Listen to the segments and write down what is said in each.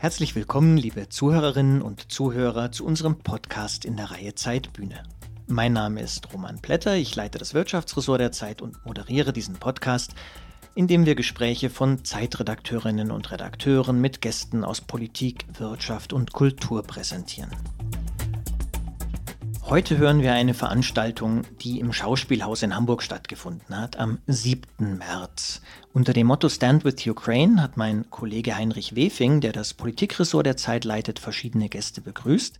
Herzlich willkommen, liebe Zuhörerinnen und Zuhörer, zu unserem Podcast in der Reihe Zeitbühne. Mein Name ist Roman Plätter, ich leite das Wirtschaftsressort der Zeit und moderiere diesen Podcast, in dem wir Gespräche von Zeitredakteurinnen und Redakteuren mit Gästen aus Politik, Wirtschaft und Kultur präsentieren. Heute hören wir eine Veranstaltung, die im Schauspielhaus in Hamburg stattgefunden hat, am 7. März. Unter dem Motto Stand with Ukraine hat mein Kollege Heinrich Wefing, der das Politikressort der Zeit leitet, verschiedene Gäste begrüßt.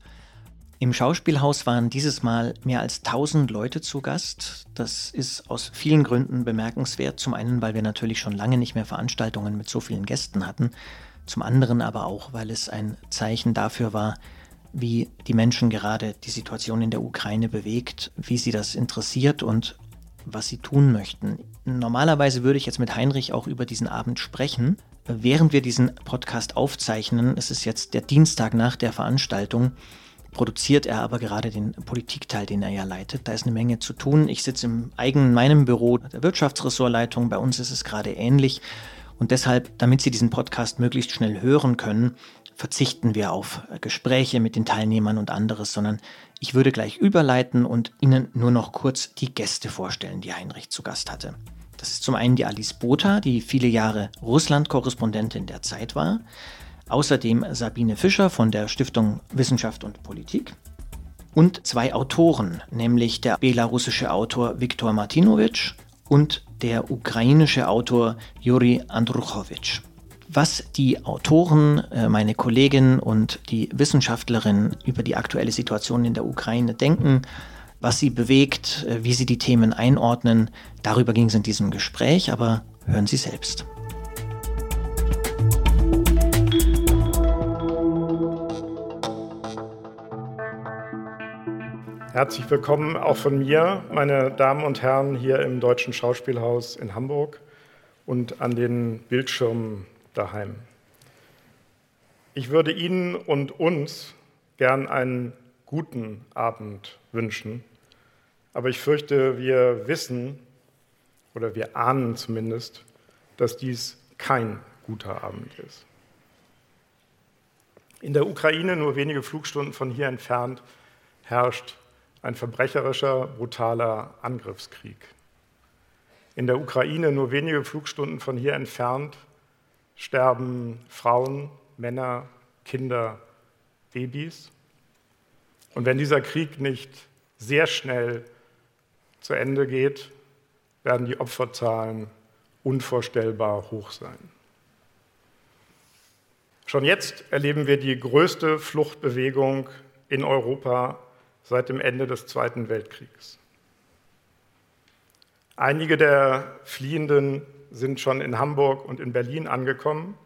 Im Schauspielhaus waren dieses Mal mehr als 1000 Leute zu Gast. Das ist aus vielen Gründen bemerkenswert. Zum einen, weil wir natürlich schon lange nicht mehr Veranstaltungen mit so vielen Gästen hatten. Zum anderen aber auch, weil es ein Zeichen dafür war, wie die Menschen gerade die Situation in der Ukraine bewegt, wie sie das interessiert und was sie tun möchten. Normalerweise würde ich jetzt mit Heinrich auch über diesen Abend sprechen. Während wir diesen Podcast aufzeichnen, es ist jetzt der Dienstag nach der Veranstaltung, produziert er aber gerade den Politikteil, den er ja leitet. Da ist eine Menge zu tun. Ich sitze im eigenen meinem Büro der Wirtschaftsressortleitung. Bei uns ist es gerade ähnlich. Und deshalb, damit Sie diesen Podcast möglichst schnell hören können, verzichten wir auf Gespräche mit den Teilnehmern und anderes, sondern ich würde gleich überleiten und Ihnen nur noch kurz die Gäste vorstellen, die Heinrich zu Gast hatte. Das ist zum einen die Alice Botha, die viele Jahre Russland-Korrespondentin der Zeit war. Außerdem Sabine Fischer von der Stiftung Wissenschaft und Politik. Und zwei Autoren, nämlich der belarussische Autor Viktor Martinovich und der ukrainische Autor Juri Andruchowitsch was die Autoren, äh, meine Kollegin und die Wissenschaftlerin über die aktuelle Situation in der Ukraine denken, was sie bewegt, äh, wie sie die Themen einordnen. Darüber ging es in diesem Gespräch, aber hören Sie selbst. Herzlich willkommen auch von mir, meine Damen und Herren, hier im Deutschen Schauspielhaus in Hamburg und an den Bildschirmen daheim. Ich würde Ihnen und uns gern einen guten Abend wünschen, aber ich fürchte, wir wissen oder wir ahnen zumindest, dass dies kein guter Abend ist. In der Ukraine, nur wenige Flugstunden von hier entfernt, herrscht ein verbrecherischer, brutaler Angriffskrieg. In der Ukraine, nur wenige Flugstunden von hier entfernt, sterben Frauen, Männer, Kinder, Babys. Und wenn dieser Krieg nicht sehr schnell zu Ende geht, werden die Opferzahlen unvorstellbar hoch sein. Schon jetzt erleben wir die größte Fluchtbewegung in Europa seit dem Ende des Zweiten Weltkriegs. Einige der Fliehenden sind schon in Hamburg und in Berlin angekommen.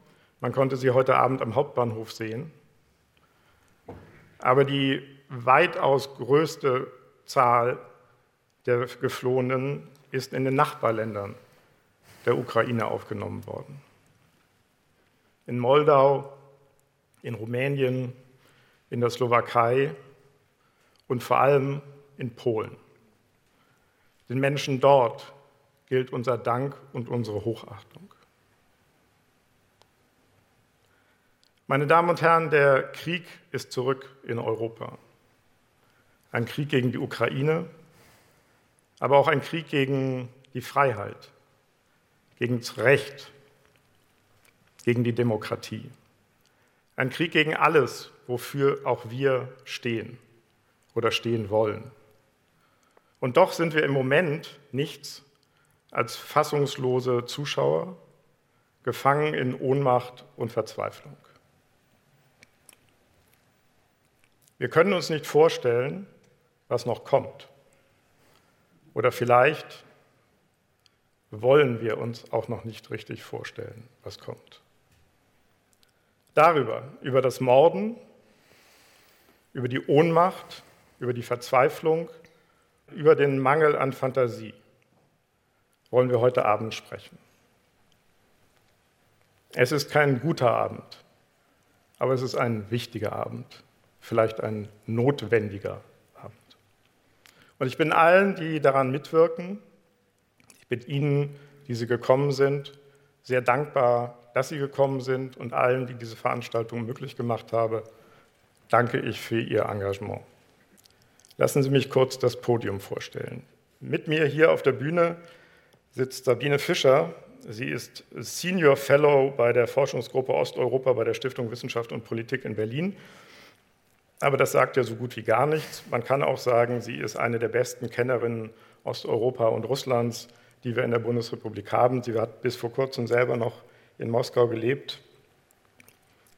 Man konnte sie heute Abend am Hauptbahnhof sehen. Aber die weitaus größte Zahl der Geflohenen ist in den Nachbarländern der Ukraine aufgenommen worden. In Moldau, in Rumänien, in der Slowakei und vor allem in Polen. Den Menschen dort gilt unser Dank und unsere Hochachtung. Meine Damen und Herren, der Krieg ist zurück in Europa. Ein Krieg gegen die Ukraine, aber auch ein Krieg gegen die Freiheit, gegen das Recht, gegen die Demokratie. Ein Krieg gegen alles, wofür auch wir stehen oder stehen wollen. Und doch sind wir im Moment nichts als fassungslose Zuschauer, gefangen in Ohnmacht und Verzweiflung. Wir können uns nicht vorstellen, was noch kommt. Oder vielleicht wollen wir uns auch noch nicht richtig vorstellen, was kommt. Darüber, über das Morden, über die Ohnmacht, über die Verzweiflung, über den Mangel an Fantasie wollen wir heute Abend sprechen. Es ist kein guter Abend, aber es ist ein wichtiger Abend, vielleicht ein notwendiger Abend. Und ich bin allen, die daran mitwirken, ich bin Ihnen, die Sie gekommen sind, sehr dankbar dass Sie gekommen sind und allen, die diese Veranstaltung möglich gemacht haben, danke ich für Ihr Engagement. Lassen Sie mich kurz das Podium vorstellen. Mit mir hier auf der Bühne sitzt Sabine Fischer. Sie ist Senior Fellow bei der Forschungsgruppe Osteuropa bei der Stiftung Wissenschaft und Politik in Berlin. Aber das sagt ja so gut wie gar nichts. Man kann auch sagen, sie ist eine der besten Kennerinnen Osteuropa und Russlands, die wir in der Bundesrepublik haben. Sie hat bis vor kurzem selber noch in Moskau gelebt.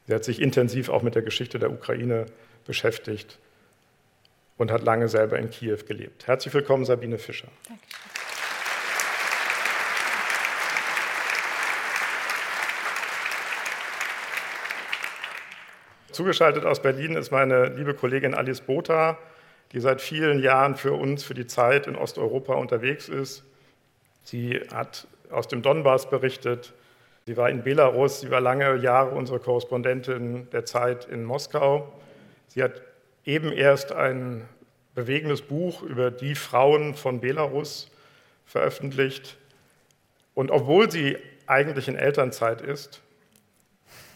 Sie hat sich intensiv auch mit der Geschichte der Ukraine beschäftigt und hat lange selber in Kiew gelebt. Herzlich willkommen, Sabine Fischer. Dankeschön. Zugeschaltet aus Berlin ist meine liebe Kollegin Alice Botha, die seit vielen Jahren für uns, für die Zeit in Osteuropa unterwegs ist. Sie hat aus dem Donbass berichtet, sie war in Belarus, sie war lange Jahre unsere Korrespondentin der Zeit in Moskau. Sie hat eben erst ein bewegendes Buch über die Frauen von Belarus veröffentlicht. Und obwohl sie eigentlich in Elternzeit ist,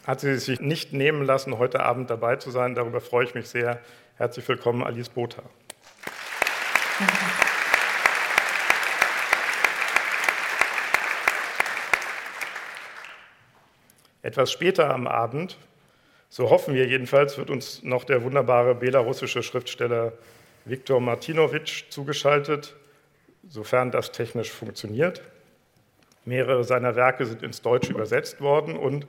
hat sie sich nicht nehmen lassen, heute Abend dabei zu sein. Darüber freue ich mich sehr. Herzlich willkommen, Alice Botha. Etwas später am Abend, so hoffen wir jedenfalls, wird uns noch der wunderbare belarussische Schriftsteller Viktor Martinowitsch zugeschaltet, sofern das technisch funktioniert. Mehrere seiner Werke sind ins Deutsche übersetzt worden und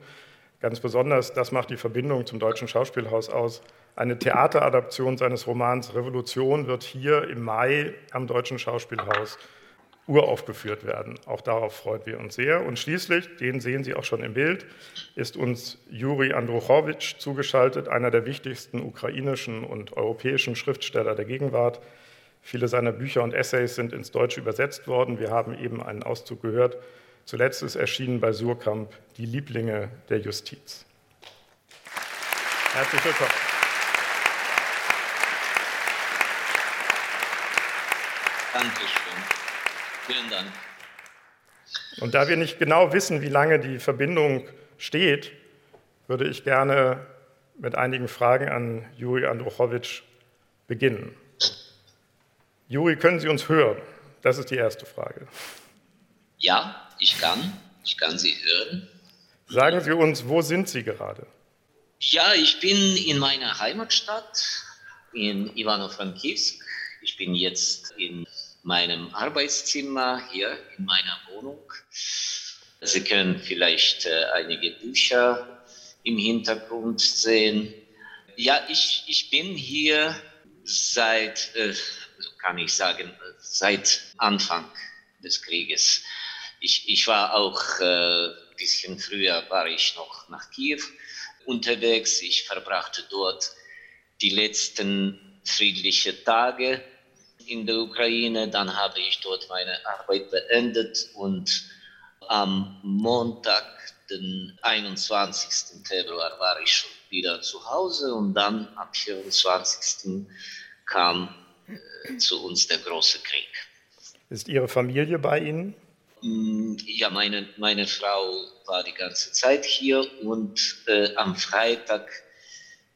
Ganz besonders, das macht die Verbindung zum Deutschen Schauspielhaus aus. Eine Theateradaption seines Romans Revolution wird hier im Mai am Deutschen Schauspielhaus uraufgeführt werden. Auch darauf freuen wir uns sehr. Und schließlich, den sehen Sie auch schon im Bild, ist uns Juri Andruchowitsch zugeschaltet, einer der wichtigsten ukrainischen und europäischen Schriftsteller der Gegenwart. Viele seiner Bücher und Essays sind ins Deutsche übersetzt worden. Wir haben eben einen Auszug gehört Zuletzt ist erschienen bei Surkamp Die Lieblinge der Justiz. Herzlich willkommen. Dankeschön. Vielen Dank. Und da wir nicht genau wissen, wie lange die Verbindung steht, würde ich gerne mit einigen Fragen an Juri Andruchowitsch beginnen. Juri, können Sie uns hören? Das ist die erste Frage. Ja, ich kann. Ich kann Sie hören. Sagen Sie uns, wo sind Sie gerade? Ja, ich bin in meiner Heimatstadt in Ivano-Frankivsk. Ich bin jetzt in meinem Arbeitszimmer hier in meiner Wohnung. Sie können vielleicht äh, einige Bücher im Hintergrund sehen. Ja, ich, ich bin hier seit, äh, kann ich sagen, seit Anfang des Krieges. Ich, ich war auch äh, ein bisschen früher, war ich noch nach Kiew unterwegs. Ich verbrachte dort die letzten friedlichen Tage in der Ukraine. Dann habe ich dort meine Arbeit beendet und am Montag, den 21. Februar, war ich schon wieder zu Hause und dann am 24. kam äh, zu uns der große Krieg. Ist Ihre Familie bei Ihnen? Mm, ja, meine, meine Frau war die ganze Zeit hier und äh, am Freitag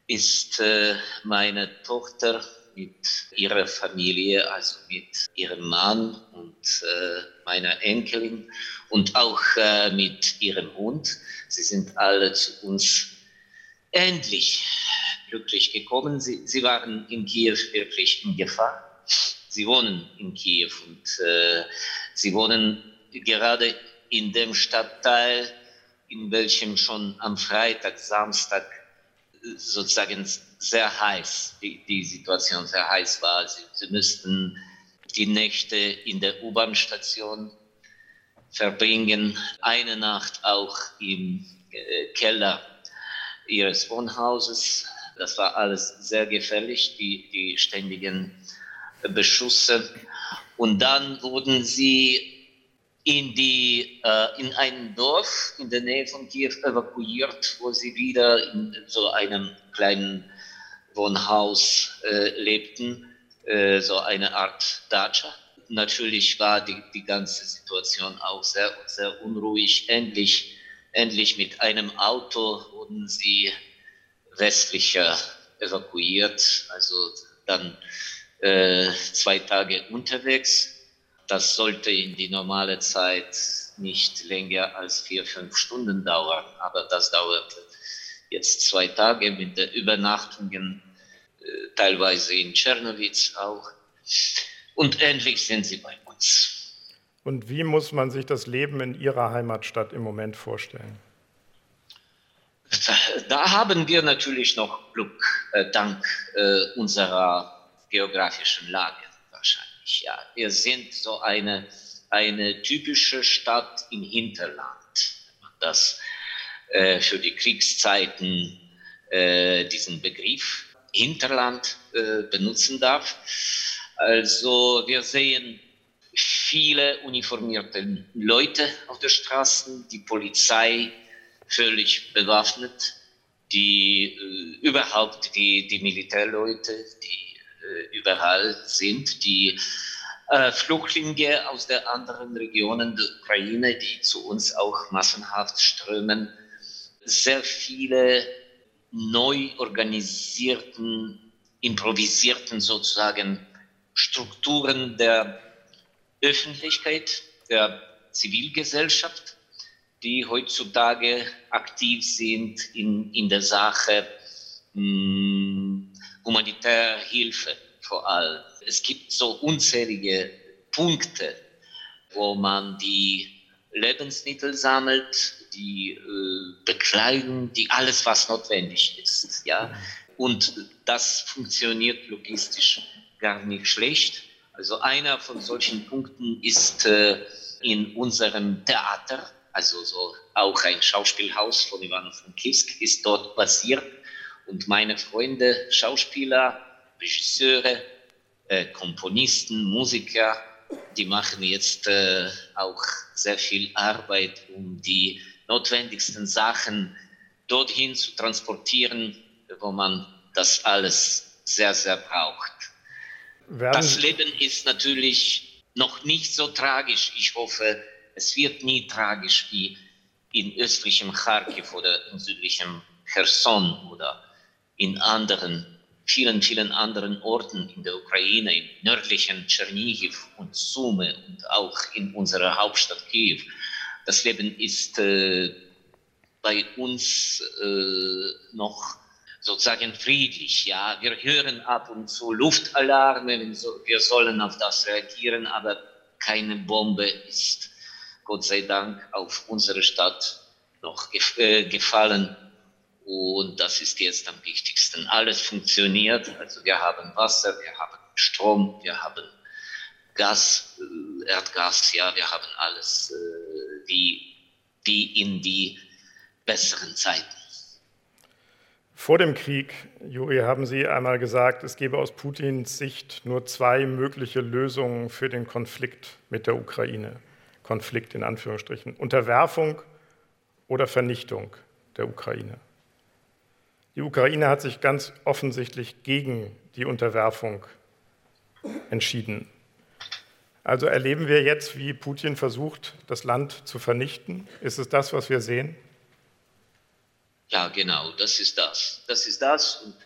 ist äh, meine Tochter mit ihrer Familie, also mit ihrem Mann und äh, meiner Enkelin und auch äh, mit ihrem Hund. Sie sind alle zu uns endlich glücklich gekommen. Sie, sie waren in Kiew wirklich in Gefahr. Sie wohnen in Kiew und äh, sie wohnen gerade in dem Stadtteil, in welchem schon am Freitag, Samstag sozusagen sehr heiß, die, die Situation sehr heiß war. Sie, sie müssten die Nächte in der U-Bahn-Station verbringen, eine Nacht auch im äh, Keller ihres Wohnhauses. Das war alles sehr gefährlich, die, die ständigen Beschüsse. Und dann wurden sie in, die, äh, in ein Dorf in der Nähe von Kiew evakuiert, wo sie wieder in so einem kleinen Wohnhaus äh, lebten, äh, so eine Art Dacha. Natürlich war die, die ganze Situation auch sehr, sehr unruhig. Endlich, endlich mit einem Auto wurden sie westlicher evakuiert, also dann äh, zwei Tage unterwegs. Das sollte in die normale Zeit nicht länger als vier, fünf Stunden dauern, aber das dauerte jetzt zwei Tage mit den Übernachtungen, äh, teilweise in Tschernowitz auch. Und endlich sind sie bei uns. Und wie muss man sich das Leben in Ihrer Heimatstadt im Moment vorstellen? Da haben wir natürlich noch Glück, äh, dank äh, unserer geografischen Lage. Ja, wir sind so eine, eine typische Stadt im Hinterland, wenn man das äh, für die Kriegszeiten äh, diesen Begriff Hinterland äh, benutzen darf. Also wir sehen viele uniformierte Leute auf den Straßen, die Polizei völlig bewaffnet, die äh, überhaupt die, die Militärleute, die überall sind, die äh, Flüchtlinge aus den anderen Regionen der Ukraine, die zu uns auch massenhaft strömen, sehr viele neu organisierten, improvisierten sozusagen Strukturen der Öffentlichkeit, der Zivilgesellschaft, die heutzutage aktiv sind in, in der Sache mh, hm, humanitärer Hilfe vor allem. Es gibt so unzählige Punkte, wo man die Lebensmittel sammelt, die äh, Bekleidung, die alles, was notwendig ist. Ja? Und das funktioniert logistisch gar nicht schlecht. Also einer von solchen Punkten ist äh, in unserem Theater, also so auch ein Schauspielhaus von Ivan Frankivsk ist dort basiert. Und meine Freunde, Schauspieler, Regisseure, äh, Komponisten, Musiker, die machen jetzt äh, auch sehr viel Arbeit, um die notwendigsten Sachen dorthin zu transportieren, wo man das alles sehr, sehr braucht. Werden das Leben ist natürlich noch nicht so tragisch. Ich hoffe, es wird nie tragisch wie in östlichem Kharkiv oder in südlichem Cherson oder in anderen, vielen, vielen anderen Orten in der Ukraine, im nördlichen Tschernihiv und Sume und auch in unserer Hauptstadt Kiew. Das Leben ist äh, bei uns äh, noch sozusagen friedlich. Ja, wir hören ab und zu Luftalarme, wir sollen auf das reagieren, aber keine Bombe ist Gott sei Dank auf unsere Stadt noch äh, gefallen. Und das ist jetzt am wichtigsten. Alles funktioniert. Also wir haben Wasser, wir haben Strom, wir haben Gas, äh, Erdgas, ja, wir haben alles wie, wie in die besseren Zeiten. Vor dem Krieg, Juri, haben Sie einmal gesagt, es gebe aus Putins Sicht nur zwei mögliche Lösungen für den Konflikt mit der Ukraine. Konflikt in Anführungsstrichen. Unterwerfung oder Vernichtung der Ukraine. Die Ukraine hat sich ganz offensichtlich gegen die Unterwerfung entschieden. Also erleben wir jetzt, wie Putin versucht, das Land zu vernichten? Ist es das, was wir sehen? Ja, genau, das ist das. Das ist das. Und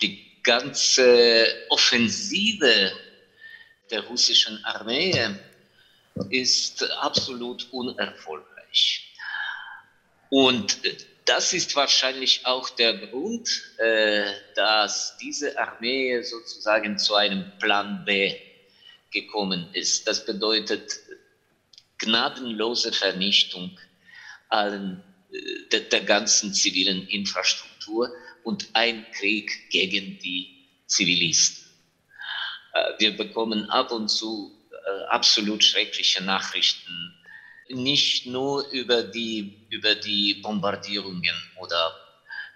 die ganze Offensive der russischen Armee ist absolut unerfolgreich. Und das ist wahrscheinlich auch der Grund, äh, dass diese Armee sozusagen zu einem Plan B gekommen ist. Das bedeutet gnadenlose Vernichtung allen, äh, der, der ganzen zivilen Infrastruktur und ein Krieg gegen die Zivilisten. Äh, wir bekommen ab und zu äh, absolut schreckliche Nachrichten, nicht nur über die, über die Bombardierungen oder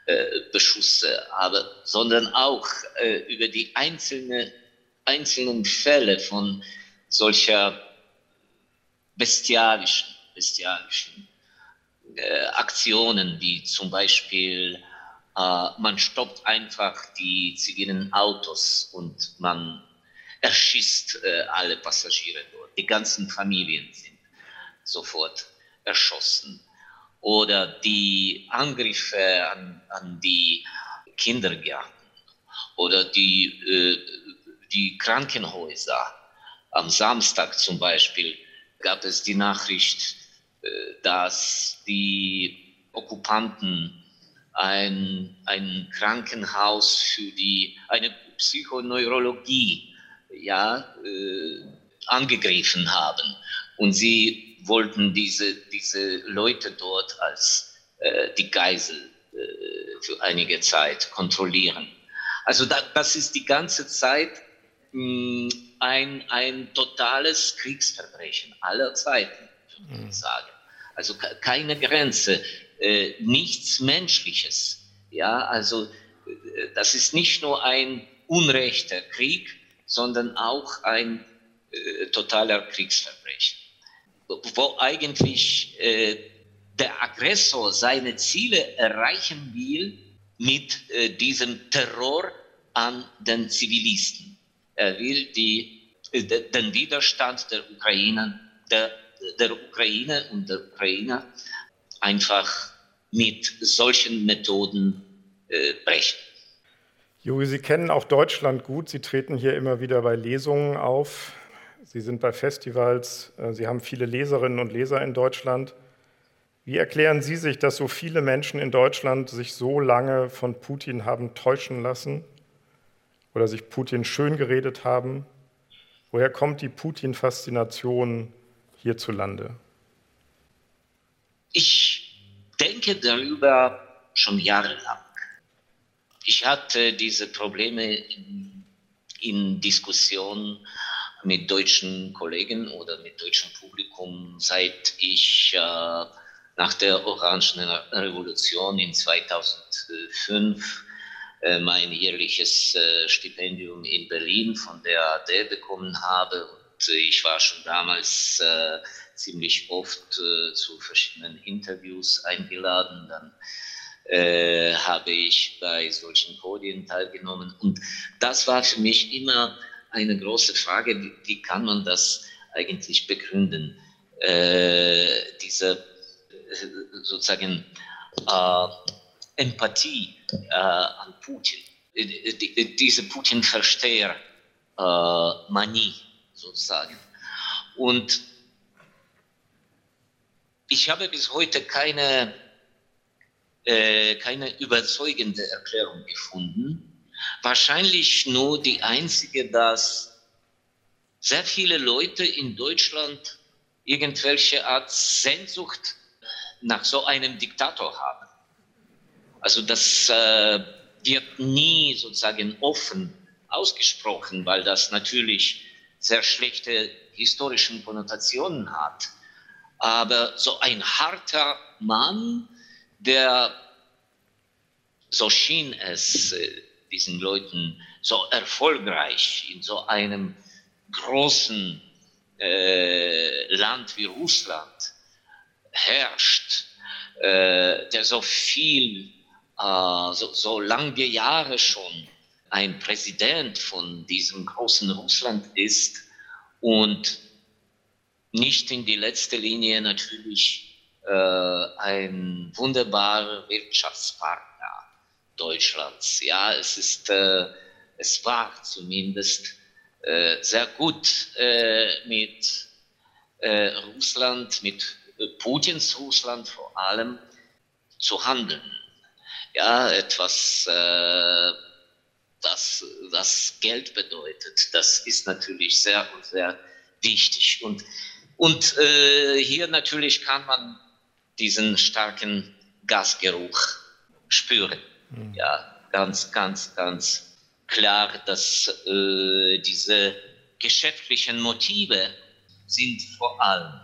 äh, Beschüsse, aber, sondern auch äh, über die einzelne einzelnen Fälle von solcher bestialischen, bestialischen äh, Aktionen, wie zum Beispiel äh, man stoppt einfach die zivilen Autos und man erschießt äh, alle Passagiere dort. Die ganzen Familien sind sofort erschossen. oder die Angriffe an, an die Kindergärten oder die, äh, die Krankenhäuser. Am Samstag zum Beispiel gab es die Nachricht, äh, dass die Okkupanten ein, ein Krankenhaus für die, eine Psychoneurologie ja, äh, angegriffen haben. Und sie wollten diese, diese Leute dort als äh, die Geisel äh, für einige Zeit kontrollieren. Also da, das ist die ganze Zeit mh, hm, ein, ein totales Kriegsverbrechen aller Zeiten, würde ich mhm. sagen. Also keine Grenze, äh, nichts Menschliches. Ja, also äh, das ist nicht nur ein unrechter Krieg, sondern auch ein äh, totaler Kriegsverbrechen, wo eigentlich äh, der Aggressor seine Ziele erreichen will mit äh, diesem Terror an den Zivilisten. Er will die, äh, den Widerstand der Ukraine, der, der Ukraine und der Ukrainer einfach mit solchen Methoden äh, brechen. Juri, Sie kennen auch Deutschland gut. Sie treten hier immer wieder bei Lesungen auf. Sie sind bei Festivals. Äh, Sie haben viele Leserinnen und Leser in Deutschland. Wie erklären Sie sich, dass so viele Menschen in Deutschland sich so lange von Putin haben täuschen lassen oder sich Putin schön geredet haben? Woher kommt die Putin-Faszination hierzulande? Ich denke darüber schon jahrelang. Ich hatte diese Probleme in, in Diskussionen mit deutschen Kollegen oder mit deutschem Publikum, seit ich äh, nach der Orangen Revolution in 2005 äh, mein jährliches äh, Stipendium in Berlin von der AD bekommen habe. Und ich war schon damals äh, ziemlich oft zu verschiedenen Interviews eingeladen. Dann habe ich bei solchen Podien teilgenommen. Und das war für mich immer eine große Frage, wie, kann man das eigentlich begründen? Äh, diese äh, sozusagen äh, Empathie äh, an Putin, äh, die, diese Putin-Versteher-Manie sozusagen. Und ich habe bis heute keine äh, keine überzeugende Erklärung gefunden. Wahrscheinlich nur die einzige, dass sehr viele Leute in Deutschland irgendwelche Art Sehnsucht nach so einem Diktator haben. Also das äh, wird nie sozusagen offen ausgesprochen, weil das natürlich sehr schlechte historische Konnotationen hat. Aber so ein harter Mann, der, so schien es äh, diesen Leuten, so erfolgreich in so einem großen äh, Land wie Russland herrscht, äh, der so viel, äh, so, so lange Jahre schon ein Präsident von diesem großen Russland ist und nicht in die letzte Linie natürlich äh, ein wunderbarer Wirtschaftspartner Deutschlands. Ja, es ist, äh, es war zumindest äh, sehr gut äh, mit äh, Russland, mit Putins Russland vor allem zu handeln. Ja, etwas, äh, das, das Geld bedeutet, das ist natürlich sehr, sehr wichtig. Und, und hier natürlich kann man diesen starken Gasgeruch spüren. Mhm. Ja, ganz, ganz, ganz klar, dass äh, diese geschäftlichen Motive sind vor allem.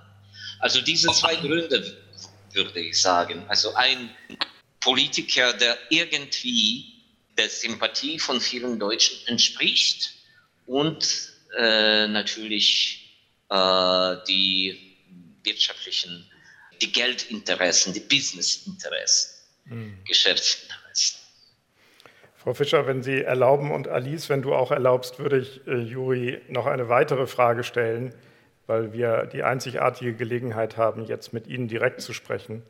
Also diese zwei Gründe würde ich sagen. Also ein Politiker, der irgendwie der Sympathie von vielen Deutschen entspricht und äh, natürlich äh, die wirtschaftlichen die Geldinteressen, die Businessinteressen, mhm. Geschäftsinteressen. Frau Fischer, wenn Sie erlauben und Alice, wenn du auch erlaubst, würde ich äh, Juri noch eine weitere Frage stellen, weil wir die einzigartige Gelegenheit haben, jetzt mit Ihnen direkt zu sprechen.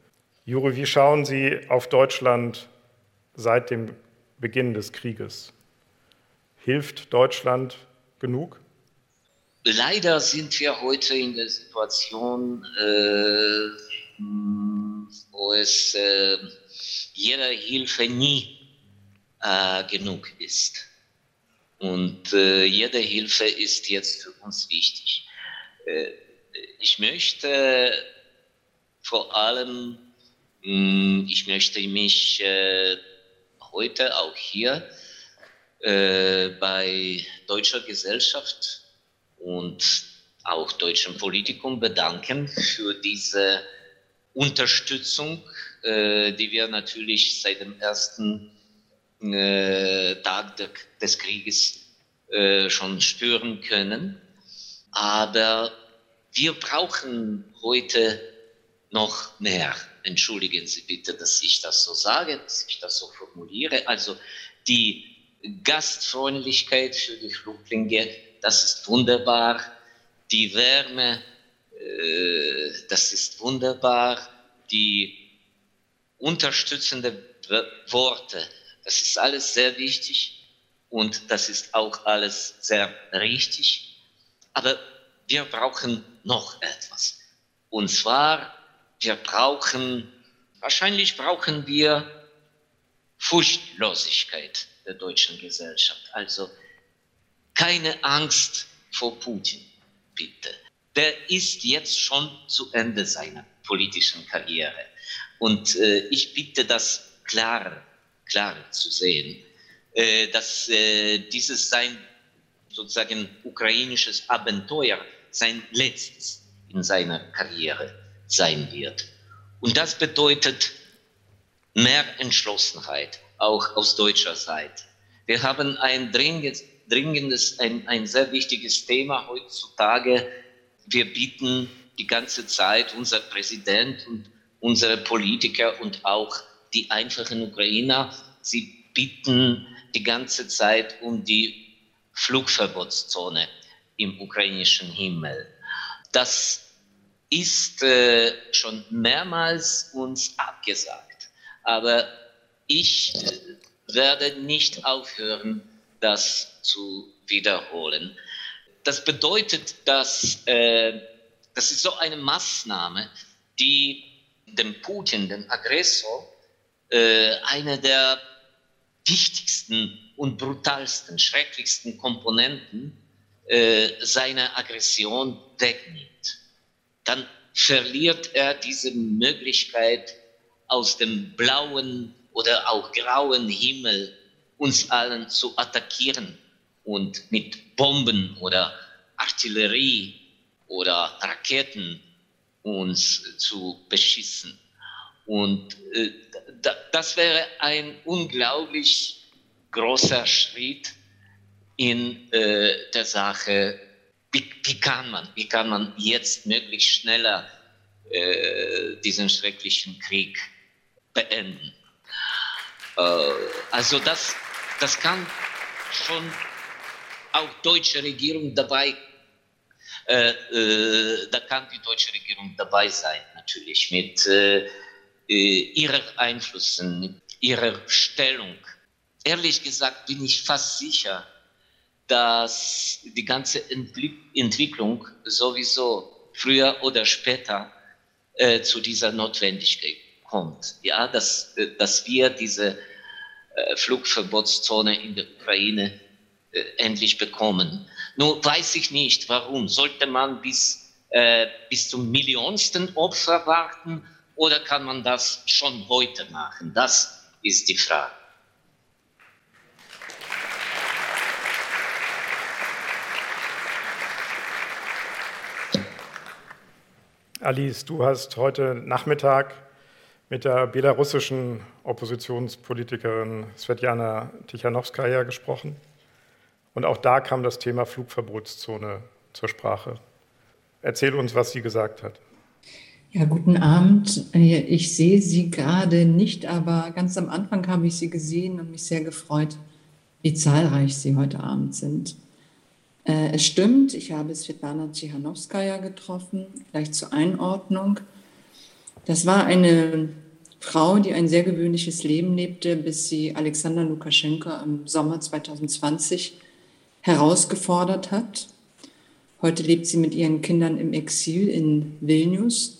Juri, wie schauen Sie auf Deutschland seit dem Beginn des Krieges? Hilft Deutschland genug? Leider sind wir heute in der Situation, äh, wo es äh, jeder Hilfe nie äh, genug ist. Und äh, jede Hilfe ist jetzt für uns wichtig. Äh, ich möchte vor allem, mh, hm, ich möchte mich äh, heute auch hier äh, bei deutscher Gesellschaft und auch deutschem Politikum bedanken für diese Unterstützung, äh, die wir natürlich seit dem ersten Tag de, des Krieges äh, schon spüren können. Aber wir brauchen heute noch mehr. Entschuldigen Sie bitte, dass ich das so sage, dass ich das so formuliere. Also die Gastfreundlichkeit für die Flüchtlinge, das ist wunderbar. Die Wärme, äh, das ist wunderbar. Die unterstützenden Worte, das ist alles sehr wichtig und das ist auch alles sehr richtig. Aber wir brauchen noch etwas. Und zwar, wir brauchen, wahrscheinlich brauchen wir Furchtlosigkeit der deutschen Gesellschaft. Also keine Angst vor Putin, bitte. Der ist jetzt schon zu Ende seiner politischen Karriere. Und äh, ich bitte das klar, klar zu sehen, äh, dass äh, dieses sein sozusagen ukrainisches Abenteuer sein letztes in seiner Karriere sein wird. Und das bedeutet mehr Entschlossenheit, auch aus deutscher Seite. Wir haben ein dringendes, dringendes ein, ein sehr wichtiges Thema heutzutage. Wir bieten die ganze Zeit, unser Präsident und unsere Politiker und auch die einfachen Ukrainer, sie bitten die ganze Zeit um die Flugverbotszone im ukrainischen Himmel. Das ist äh, schon mehrmals uns abgesagt, aber ich äh, werde nicht aufhören, das zu wiederholen. Das bedeutet, dass äh, das ist so eine Maßnahme, die dem Putin, dem Aggressor, äh, eine der wichtigsten und brutalsten, schrecklichsten Komponenten äh, seiner Aggression wegnimmt. Dann verliert er diese Möglichkeit, aus dem blauen oder auch grauen Himmel uns allen zu attackieren und mit Bomben oder Artillerie oder Raketen uns zu beschissen. Und äh, das wäre ein unglaublich großer Schritt in äh, der Sache, wie, wie, kann man, wie kann man jetzt möglichst schneller äh, diesen schrecklichen Krieg beenden. Äh, also das, das kann schon auch deutsche Regierung dabei, äh, äh, da kann die deutsche Regierung dabei sein, natürlich mit äh, ihrer Einflüssen, ihrer Stellung. Ehrlich gesagt bin ich fast sicher, dass die ganze Entwicklung sowieso früher oder später äh, zu dieser Notwendigkeit kommt. Ja, dass, äh, dass wir diese äh, Flugverbotszone in der Ukraine äh, endlich bekommen. Nun weiß ich nicht, warum. Sollte man bis, äh, bis zum millionsten Opfer warten oder kann man das schon heute machen? Das ist die Frage. Alice, du hast heute Nachmittag mit der belarussischen Oppositionspolitikerin Svetjana Tichanowskaja gesprochen. Und auch da kam das Thema Flugverbotszone zur Sprache. Erzähl uns, was sie gesagt hat. Ja, guten Abend. Ich sehe Sie gerade nicht, aber ganz am Anfang habe ich Sie gesehen und mich sehr gefreut, wie zahlreich Sie heute Abend sind. Äh, es stimmt, ich habe Svetlana Tichanowskaja getroffen, vielleicht zur Einordnung. Das war eine Frau, die ein sehr gewöhnliches Leben lebte, bis sie Alexander Lukaschenko im Sommer 2020 herausgefordert hat. Heute lebt sie mit ihren Kindern im Exil in Vilnius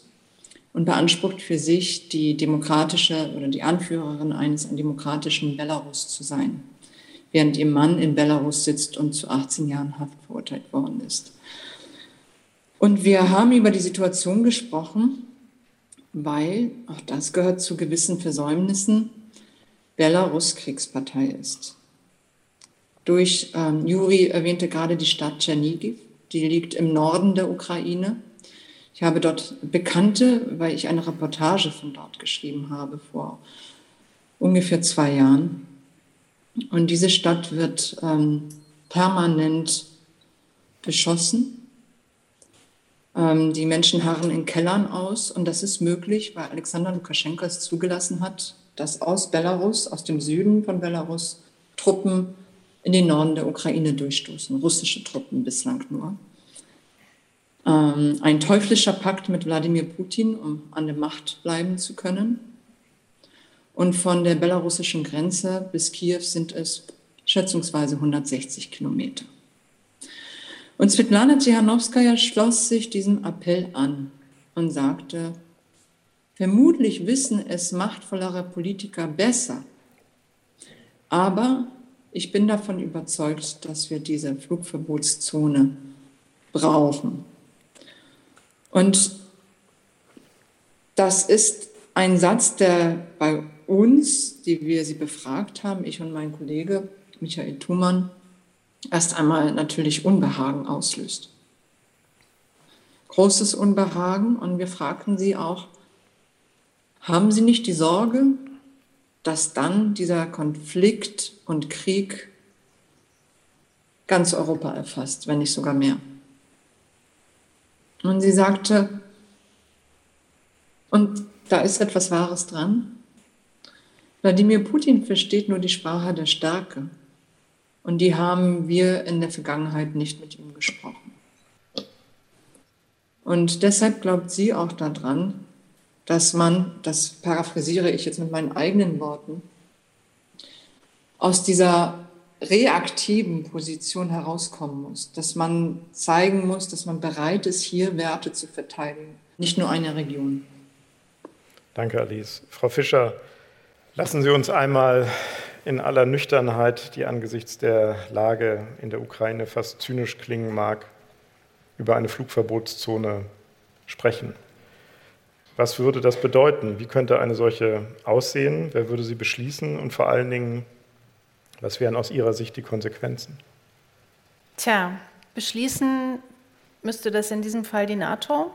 und beansprucht für sich, die demokratische oder die Anführerin eines demokratischen Belarus zu sein, während ihr Mann in Belarus sitzt und zu 18 Jahren Haft verurteilt worden ist. Und wir haben über die Situation gesprochen, weil, auch das gehört zu gewissen Versäumnissen, Belarus Kriegspartei ist. Durch ähm, Juri erwähnte gerade die Stadt Tschernigiv, die liegt im Norden der Ukraine. Ich habe dort Bekannte, weil ich eine Reportage von dort geschrieben habe vor ungefähr zwei Jahren. Und diese Stadt wird ähm, permanent beschossen ähm, die Menschen harren in Kellern aus und das ist möglich, weil Alexander Lukaschenko es zugelassen hat, dass aus Belarus, aus dem Süden von Belarus, Truppen in den Norden der Ukraine durchstoßen, russische Truppen bislang nur. Ähm, ein teuflischer Pakt mit Wladimir Putin, um an der Macht bleiben zu können. Und von der belarussischen Grenze bis Kiew sind es schätzungsweise 160 Kilometer. Und Svetlana Tsikhanowskaja schloss sich diesem Appell an und sagte, vermutlich wissen es machtvollere Politiker besser, aber ich bin davon überzeugt, dass wir diese Flugverbotszone brauchen. Und das ist ein Satz, der bei uns, die wir sie befragt haben, ich und mein Kollege Michael Thumann, erst einmal natürlich Unbehagen auslöst. Großes Unbehagen und wir fragten sie auch, haben Sie nicht die Sorge, dass dann dieser Konflikt und Krieg ganz Europa erfasst, wenn nicht sogar mehr? Und sie sagte, und da ist etwas Wahres dran, Wladimir Putin versteht nur die Sprache der Stärke. Und die haben wir in der Vergangenheit nicht mit ihm gesprochen. Und deshalb glaubt sie auch daran, dass man, das paraphrasiere ich jetzt mit meinen eigenen Worten, aus dieser reaktiven Position herauskommen muss, dass man zeigen muss, dass man bereit ist, hier Werte zu verteidigen, nicht nur eine Region. Danke, Alice. Frau Fischer, lassen Sie uns einmal in aller Nüchternheit, die angesichts der Lage in der Ukraine fast zynisch klingen mag, über eine Flugverbotszone sprechen. Was würde das bedeuten? Wie könnte eine solche aussehen? Wer würde sie beschließen? Und vor allen Dingen, was wären aus Ihrer Sicht die Konsequenzen? Tja, beschließen müsste das in diesem Fall die NATO.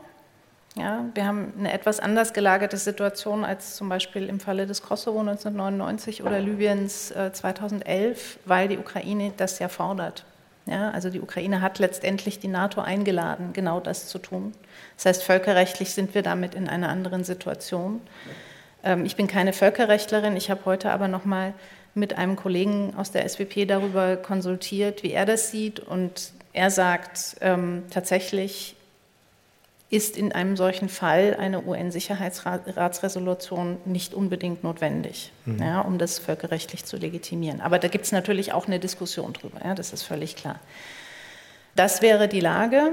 Ja, wir haben eine etwas anders gelagerte Situation als zum Beispiel im Falle des Kosovo 1999 oder Libyens äh, 2011, weil die Ukraine das ja fordert. Ja, also die Ukraine hat letztendlich die NATO eingeladen, genau das zu tun. Das heißt, völkerrechtlich sind wir damit in einer anderen Situation. Ähm, ich bin keine Völkerrechtlerin, ich habe heute aber noch mal mit einem Kollegen aus der SWP darüber konsultiert, wie er das sieht. Und er sagt ähm, tatsächlich, ist in einem solchen Fall eine UN-Sicherheitsratsresolution nicht unbedingt notwendig, mhm. ja, um das völkerrechtlich zu legitimieren. Aber da gibt es natürlich auch eine Diskussion drüber, ja, das ist völlig klar. Das wäre die Lage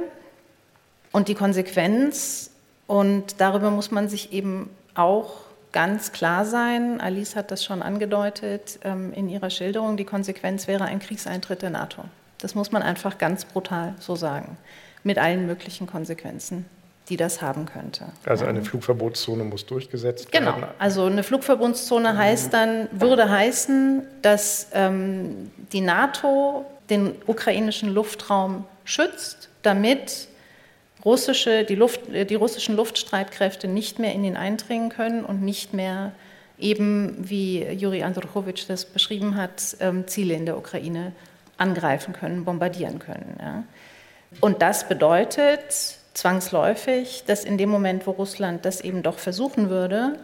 und die Konsequenz. Und darüber muss man sich eben auch ganz klar sein. Alice hat das schon angedeutet ähm, in ihrer Schilderung. Die Konsequenz wäre ein Kriegseintritt der NATO. Das muss man einfach ganz brutal so sagen, mit allen möglichen Konsequenzen die das haben könnte. Also eine Flugverbotszone muss durchgesetzt genau. werden? Genau, also eine Flugverbotszone heißt dann, würde heißen, dass ähm, die NATO den ukrainischen Luftraum schützt, damit russische, die, Luft, die russischen Luftstreitkräfte nicht mehr in ihn eindringen können und nicht mehr eben, wie Juri Andruchowitsch das beschrieben hat, ähm, Ziele in der Ukraine angreifen können, bombardieren können. Ja. Und das bedeutet, zwangsläufig, dass in dem Moment, wo Russland das eben doch versuchen würde,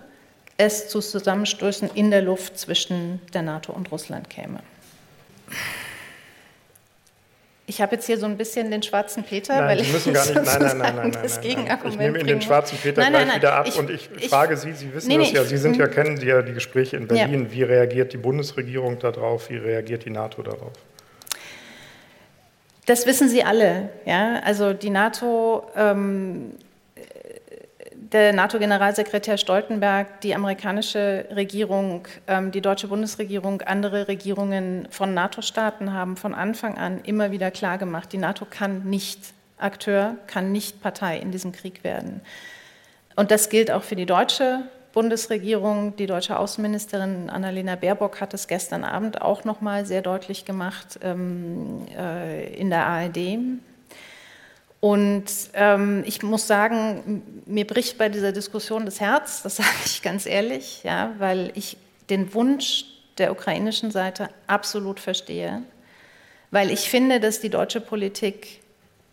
es zu Zusammenstößen in der Luft zwischen der NATO und Russland käme. Ich habe jetzt hier so ein bisschen den schwarzen Peter, nein, weil Sie müssen gar nicht, nein, nein, nein, nein, das nein, nein. Ich nehme Ihnen den schwarzen Peter nein, gleich wieder ab ich, und ich, ich, frage Sie, Sie wissen nee, das nee, ja, ich, Sie sind ja, hm. kennen Sie ja die Gespräche in Berlin. Ja. Wie reagiert die Bundesregierung darauf? Wie reagiert die NATO darauf? Das wissen Sie alle. Ja? Also die NATO, ähm, der NATO-Generalsekretär Stoltenberg, die amerikanische Regierung, ähm, die deutsche Bundesregierung, andere Regierungen von NATO-Staaten haben von Anfang an immer wieder klargemacht, die NATO kann nicht Akteur, kann nicht Partei in diesem Krieg werden. Und das gilt auch für die deutsche Bundesregierung. Die deutsche Außenministerin Annalena Baerbock hat es gestern Abend auch noch mal sehr deutlich gemacht ähm, äh, in der ARD. Und ähm, ich muss sagen, mir bricht bei dieser Diskussion das Herz, das sage ich ganz ehrlich, ja, weil ich den Wunsch der ukrainischen Seite absolut verstehe, weil ich finde, dass die deutsche Politik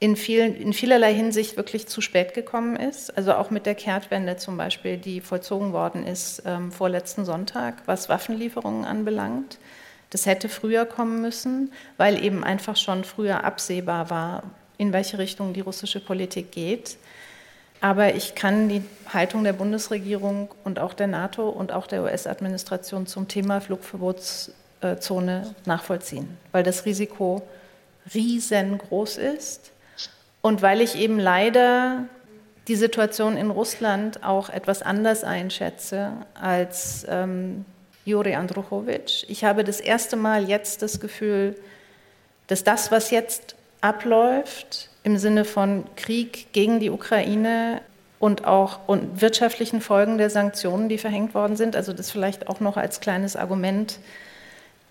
in, vielen, in vielerlei Hinsicht wirklich zu spät gekommen ist. Also auch mit der Kehrtwende zum Beispiel, die vollzogen worden ist ähm, vorletzten Sonntag, was Waffenlieferungen anbelangt. Das hätte früher kommen müssen, weil eben einfach schon früher absehbar war, in welche Richtung die russische Politik geht. Aber ich kann die Haltung der Bundesregierung und auch der NATO und auch der US-Administration zum Thema Flugverbotszone nachvollziehen, weil das Risiko riesengroß ist und weil ich eben leider die Situation in Russland auch etwas anders einschätze als ähm, Juri Andruchowitsch. Ich habe das erste Mal jetzt das Gefühl, dass das, was jetzt abläuft, im Sinne von Krieg gegen die Ukraine und auch und wirtschaftlichen Folgen der Sanktionen, die verhängt worden sind, also das vielleicht auch noch als kleines Argument,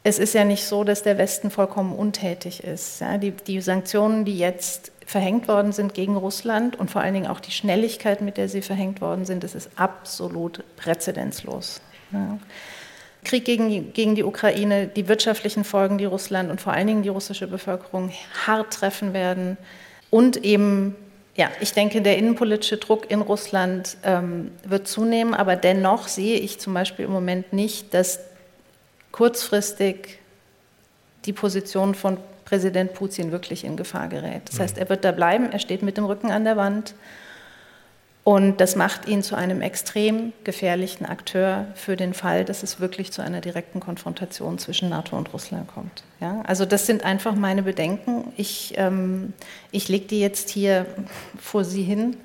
es ist ja nicht so, dass der Westen vollkommen untätig ist. Ja, die, die, Sanktionen, die jetzt verhängt worden sind gegen Russland und vor allen Dingen auch die Schnelligkeit, mit der sie verhängt worden sind, das ist absolut präzedenzlos. Ja. Krieg gegen, gegen die Ukraine, die wirtschaftlichen Folgen, die Russland und vor allen Dingen die russische Bevölkerung hart treffen werden. Und eben ja, ich denke, der innenpolitische Druck in Russland ähm, wird zunehmen, aber dennoch sehe ich zum Beispiel im Moment nicht, dass kurzfristig die Position von Präsident Putin wirklich in Gefahr gerät. Das heißt, er wird da bleiben, er steht mit dem Rücken an der Wand und das macht ihn zu einem extrem gefährlichen Akteur für den Fall, dass es wirklich zu einer direkten Konfrontation zwischen NATO und Russland kommt. Ja, also das sind einfach meine Bedenken. Ich, ähm, ich lege die jetzt hier vor Sie hin.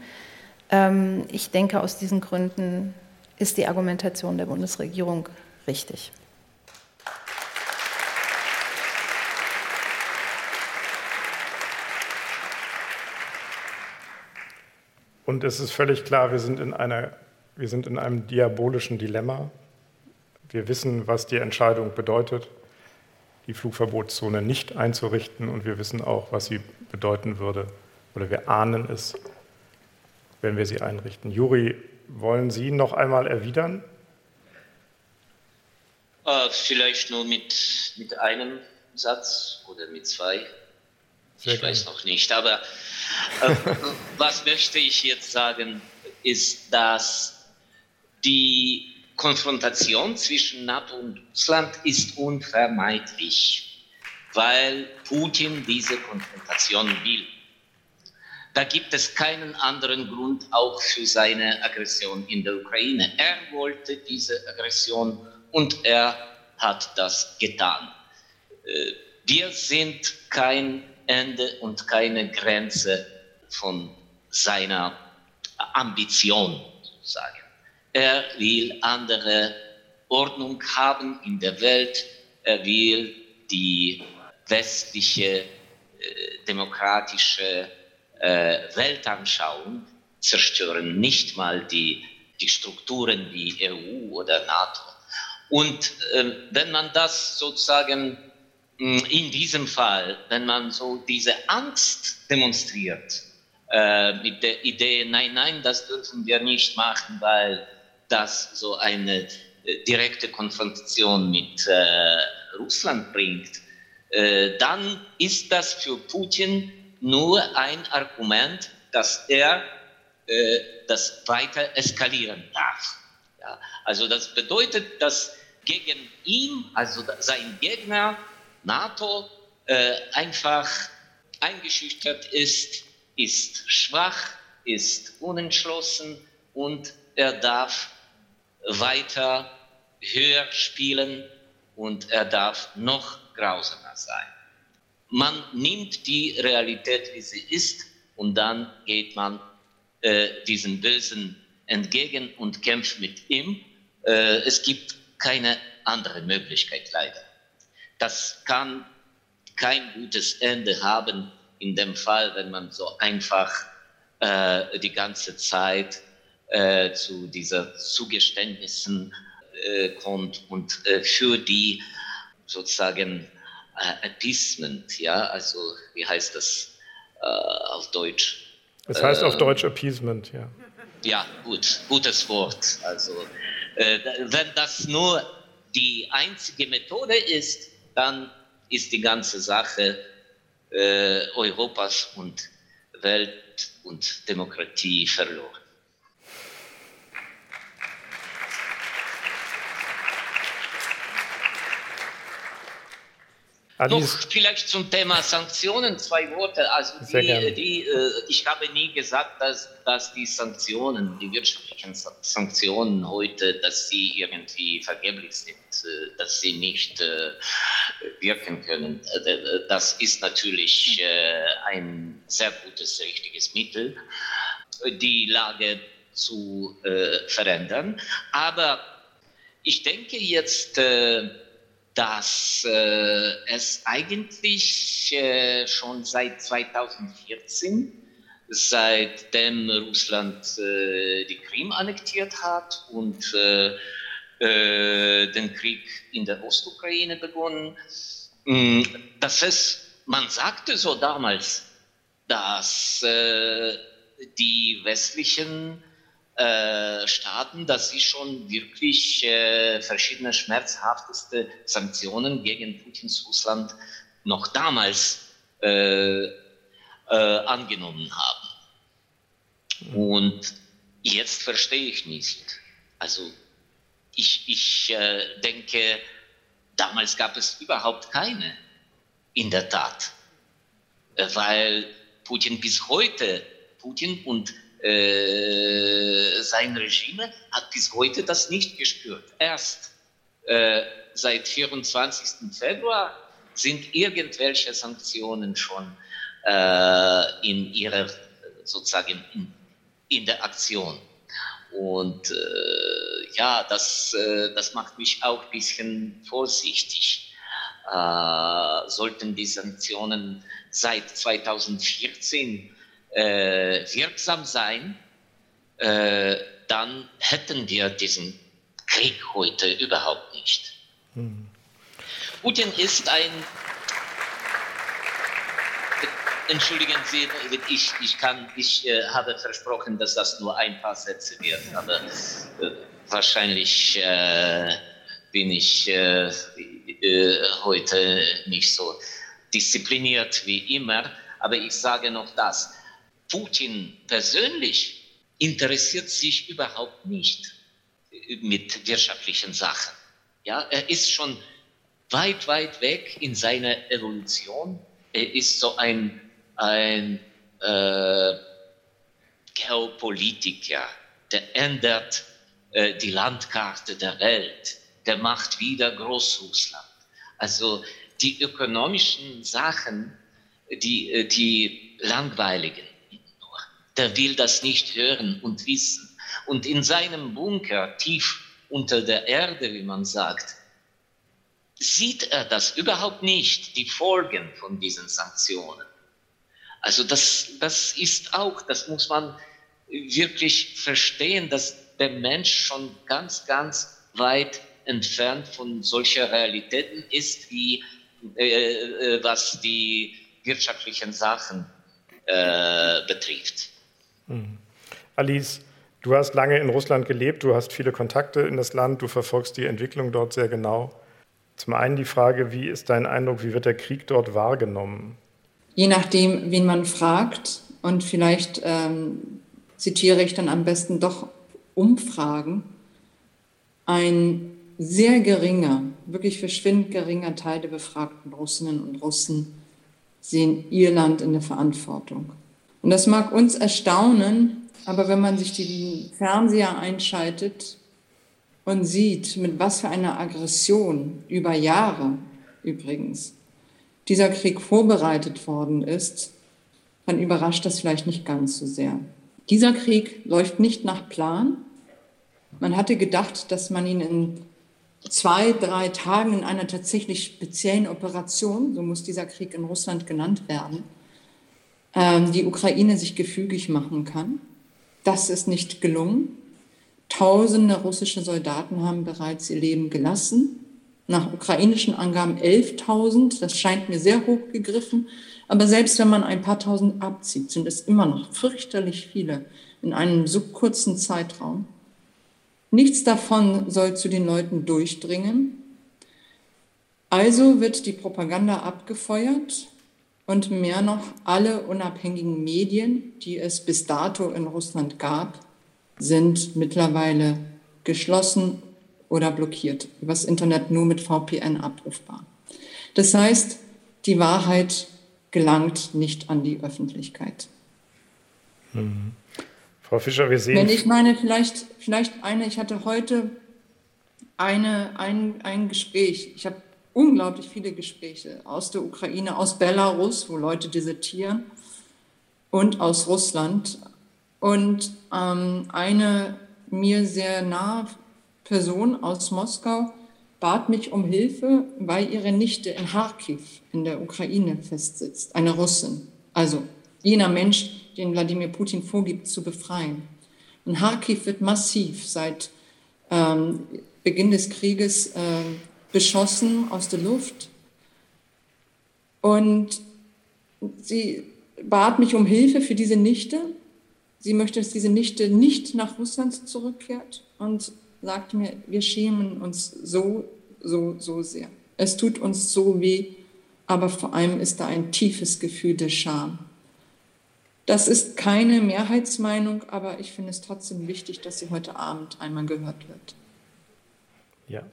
Ähm, ich denke, aus diesen Gründen ist die Argumentation der Bundesregierung richtig. Und es ist völlig klar, wir sind in, einer, wir sind in einem diabolischen Dilemma. Wir wissen, was die Entscheidung bedeutet, die Flugverbotszone nicht einzurichten. Und wir wissen auch, was sie bedeuten würde, oder wir ahnen es, wenn wir sie einrichten. Juri, wollen Sie noch einmal erwidern? Äh, vielleicht nur mit, mit einem Satz oder mit zwei. Sehr ich gerne. weiß noch nicht, aber äh, was möchte ich jetzt sagen, ist, dass die Konfrontation zwischen NATO und Russland ist unvermeidlich, weil Putin diese Konfrontation will. Da gibt es keinen anderen Grund auch für seine Aggression in der Ukraine. Er wollte diese Aggression und er hat das getan. Wir sind kein Ende und keine Grenze von seiner Ambition sozusagen. Er will andere Ordnung haben in der Welt. Er will die westliche äh, demokratische äh, Weltanschauung zerstören, nicht mal die, die Strukturen wie EU oder NATO. Und äh, wenn man das sozusagen in diesem Fall, wenn man so diese Angst demonstriert, äh, mit der Idee, nein, nein, das dürfen wir nicht machen, weil das so eine äh, direkte Konfrontation mit äh, Russland bringt, äh, dann ist das für Putin nur ein Argument, dass er äh, das weiter eskalieren darf. Ja? Also das bedeutet, dass gegen ihn, also sein Gegner, NATO äh, einfach eingeschüchtert ist, ist schwach, ist unentschlossen und er darf weiter höher spielen und er darf noch grausamer sein. Man nimmt die Realität, wie sie ist, und dann geht man äh, diesem Bösen entgegen und kämpft mit ihm. Äh, es gibt keine andere Möglichkeit leider. Das kann kein gutes Ende haben in dem Fall, wenn man so einfach äh, die ganze Zeit äh, zu dieser Zugeständnissen äh, kommt und äh, für die sozusagen äh, Appeasement, ja, also wie heißt das äh, auf Deutsch? Es heißt auf Deutsch Appeasement, ja. Ja, gut, gutes Wort. Also wenn das nur die einzige Methode ist, dann ist die ganze Sache äh, Europas und Welt und Demokratie verloren. Noch vielleicht zum Thema Sanktionen zwei Worte. Also die, die, äh, ich habe nie gesagt, dass, dass die Sanktionen, die wirtschaftlichen Sanktionen heute, dass sie irgendwie vergeblich sind, äh, dass sie nicht äh, wirken können. Das ist natürlich ein sehr gutes, richtiges Mittel, die Lage zu verändern. Aber ich denke jetzt, dass äh, es eigentlich äh, schon seit 2014, seitdem Russland äh, die Krim annektiert hat und äh, äh, den Krieg in der Ostukraine begonnen, mm, dass es, man sagte so damals, dass äh, die westlichen äh, Staaten, dass sie schon wirklich äh, verschiedene schmerzhafteste Sanktionen gegen Putins Russland noch damals äh, äh angenommen haben. Und jetzt verstehe ich nicht. Also ich, ich äh, denke, damals gab es überhaupt keine, in der Tat, weil Putin bis heute, Putin und äh, sein Regime hat bis heute das nicht gespürt. Erst äh, seit 24. Februar sind irgendwelche Sanktionen schon äh, in ihrer sozusagen in, in der Aktion. Und äh, ja, das, äh, das macht mich auch ein bisschen vorsichtig. Sollten die Sanktionen seit 2014 äh, wirksam sein, äh, dann hätten wir diesen Krieg heute überhaupt nicht. Hm. Putin ist ein Entschuldigen Sie, ich, ich, kann, ich äh, habe versprochen, dass das nur ein paar Sätze werden, aber äh, wahrscheinlich äh, bin ich äh, heute nicht so diszipliniert wie immer. Aber ich sage noch das. Putin persönlich interessiert sich überhaupt nicht mit wirtschaftlichen Sachen. Ja, er ist schon weit, weit weg in seiner Evolution. Er ist so ein, ein äh, Geopolitiker, der ändert äh, die Landkarte der Welt, der macht wieder Großrussland. Also die ökonomischen Sachen, die, äh, die langweiligen, der will das nicht hören und wissen. Und in seinem Bunker, tief unter der Erde, wie man sagt, sieht er das überhaupt nicht, die Folgen von diesen Sanktionen. Also das, das ist auch, das muss man wirklich verstehen, dass der Mensch schon ganz, ganz weit entfernt von solcher Realitäten ist, wie äh, äh was die wirtschaftlichen Sachen äh, betrifft. Mhm. Alice, du hast lange in Russland gelebt, du hast viele Kontakte in das Land, du verfolgst die Entwicklung dort sehr genau. Zum einen die Frage, wie ist dein Eindruck, wie wird der Krieg dort wahrgenommen? Je nachdem, wen man fragt und vielleicht ähm, zitiere ich dann am besten doch Umfragen, ein sehr geringer, wirklich verschwindend geringer Teil der befragten Russinnen und Russen sehen ihr Land in der Verantwortung. Und das mag uns erstaunen, aber wenn man sich den Fernseher einschaltet und sieht, mit was für einer Aggression über Jahre übrigens dieser Krieg vorbereitet worden ist, dann überrascht das vielleicht nicht ganz so sehr. Dieser Krieg läuft nicht nach Plan. Man hatte gedacht, dass man ihn in zwei, drei Tagen in einer tatsächlich speziellen Operation, so muss dieser Krieg in Russland genannt werden, die Ukraine sich gefügig machen kann. Das ist nicht gelungen. Tausende russische Soldaten haben bereits ihr Leben gelassen. Nach ukrainischen Angaben 11.000. Das scheint mir sehr hoch gegriffen. Aber selbst wenn man ein paar tausend abzieht, sind es immer noch fürchterlich viele in einem so kurzen Zeitraum. Nichts davon soll zu den Leuten durchdringen. Also wird die Propaganda abgefeuert und mehr noch alle unabhängigen Medien, die es bis dato in Russland gab, sind mittlerweile geschlossen oder blockiert, übers Internet nur mit VPN abrufbar. Das heißt, die Wahrheit gelangt nicht an die Öffentlichkeit. Mhm. Frau Fischer, wir sehen. Wenn ich meine, vielleicht, vielleicht eine, ich hatte heute eine, ein, ein Gespräch, ich habe unglaublich viele Gespräche aus der Ukraine, aus Belarus, wo Leute desertieren, und aus Russland. Und ähm, eine mir sehr nahe Person aus Moskau bat mich um Hilfe, weil ihre Nichte in Kharkiv in der Ukraine festsitzt, eine Russin. Also jener Mensch, den Wladimir Putin vorgibt, zu befreien. Und Kharkiv wird massiv seit ähm, Beginn des Krieges äh, beschossen aus der Luft. Und sie bat mich um Hilfe für diese Nichte. Sie möchte, dass diese Nichte nicht nach Russland zurückkehrt und sagte mir, wir schämen uns so, so, so sehr. Es tut uns so weh, aber vor allem ist da ein tiefes Gefühl der Scham. Das ist keine Mehrheitsmeinung, aber ich finde es trotzdem wichtig, dass sie heute Abend einmal gehört wird. Ja.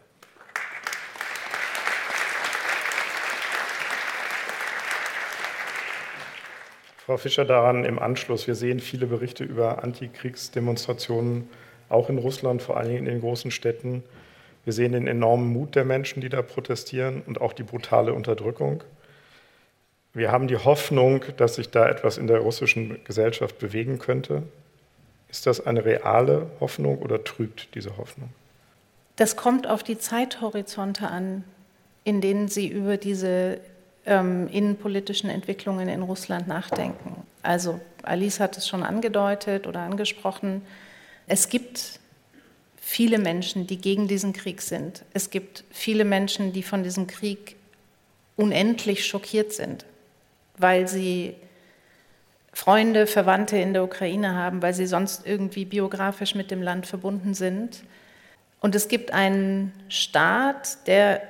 Frau Fischer, daran im Anschluss. Wir sehen viele Berichte über Antikriegsdemonstrationen, auch in Russland, vor allen Dingen in den großen Städten. Wir sehen den enormen Mut der Menschen, die da protestieren und auch die brutale Unterdrückung. Wir haben die Hoffnung, dass sich da etwas in der russischen Gesellschaft bewegen könnte. Ist das eine reale Hoffnung oder trübt diese Hoffnung? Das kommt auf die Zeithorizonte an, in denen Sie über diese ähm, innenpolitischen Entwicklungen in Russland nachdenken. Also Alice hat es schon angedeutet oder angesprochen. Es gibt viele Menschen, die gegen diesen Krieg sind. Es gibt viele Menschen, die von diesem Krieg unendlich schockiert sind weil sie Freunde, Verwandte in der Ukraine haben, weil sie sonst irgendwie biografisch mit dem Land verbunden sind. Und es gibt einen Staat, der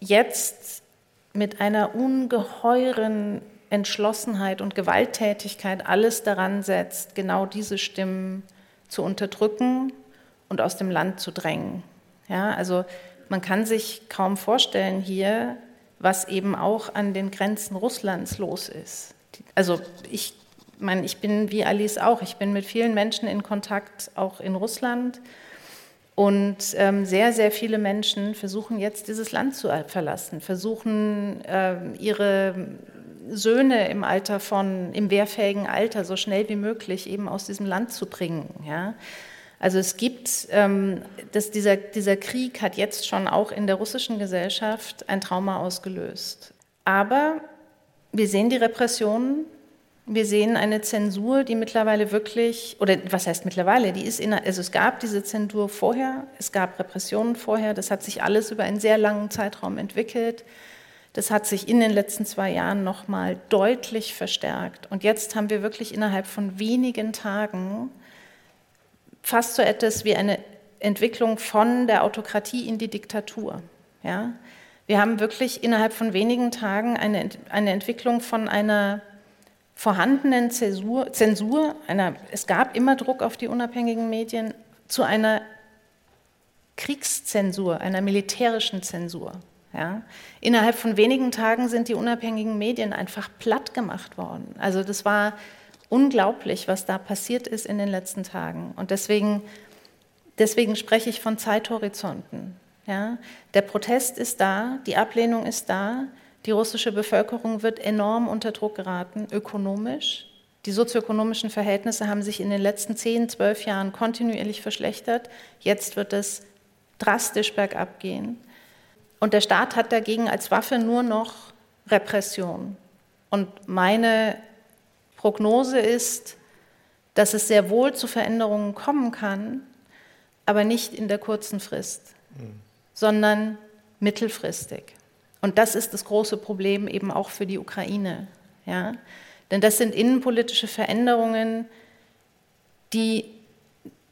jetzt mit einer ungeheuren Entschlossenheit und Gewalttätigkeit alles daran setzt, genau diese Stimmen zu unterdrücken und aus dem Land zu drängen. Ja, also man kann sich kaum vorstellen hier, was eben auch an den Grenzen Russlands los ist. Also ich meine, ich bin wie Alice auch, ich bin mit vielen Menschen in Kontakt, auch in Russland. Und ähm, sehr, sehr viele Menschen versuchen jetzt dieses Land zu verlassen, versuchen äh, ihre Söhne im Alter von, im wehrfähigen Alter so schnell wie möglich eben aus diesem Land zu bringen. Ja? Also es gibt, ähm, dass dieser, dieser Krieg hat jetzt schon auch in der russischen Gesellschaft ein Trauma ausgelöst. Aber wir sehen die Repressionen, wir sehen eine Zensur, die mittlerweile wirklich, oder was heißt mittlerweile, die ist in, also es gab diese Zensur vorher, es gab Repressionen vorher, das hat sich alles über einen sehr langen Zeitraum entwickelt. Das hat sich in den letzten zwei Jahren nochmal deutlich verstärkt. Und jetzt haben wir wirklich innerhalb von wenigen Tagen fast so etwas wie eine Entwicklung von der Autokratie in die Diktatur. Ja? Wir haben wirklich innerhalb von wenigen Tagen eine, eine Entwicklung von einer vorhandenen Zäsur, Zensur, einer, es gab immer Druck auf die unabhängigen Medien, zu einer Kriegszensur, einer militärischen Zensur. Ja? Innerhalb von wenigen Tagen sind die unabhängigen Medien einfach platt gemacht worden. Also das war unglaublich, was da passiert ist in den letzten Tagen. Und deswegen, deswegen spreche ich von Zeithorizonten. Ja? Der Protest ist da, die Ablehnung ist da, die russische Bevölkerung wird enorm unter Druck geraten, ökonomisch. Die sozioökonomischen Verhältnisse haben sich in den letzten 10, 12 Jahren kontinuierlich verschlechtert. Jetzt wird es drastisch bergab gehen. Und der Staat hat dagegen als Waffe nur noch Repression. Und meine Prognose ist, dass es sehr wohl zu Veränderungen kommen kann, aber nicht in der kurzen Frist, mhm. sondern mittelfristig. Und das ist das große Problem eben auch für die Ukraine. Ja? Denn das sind innenpolitische Veränderungen, die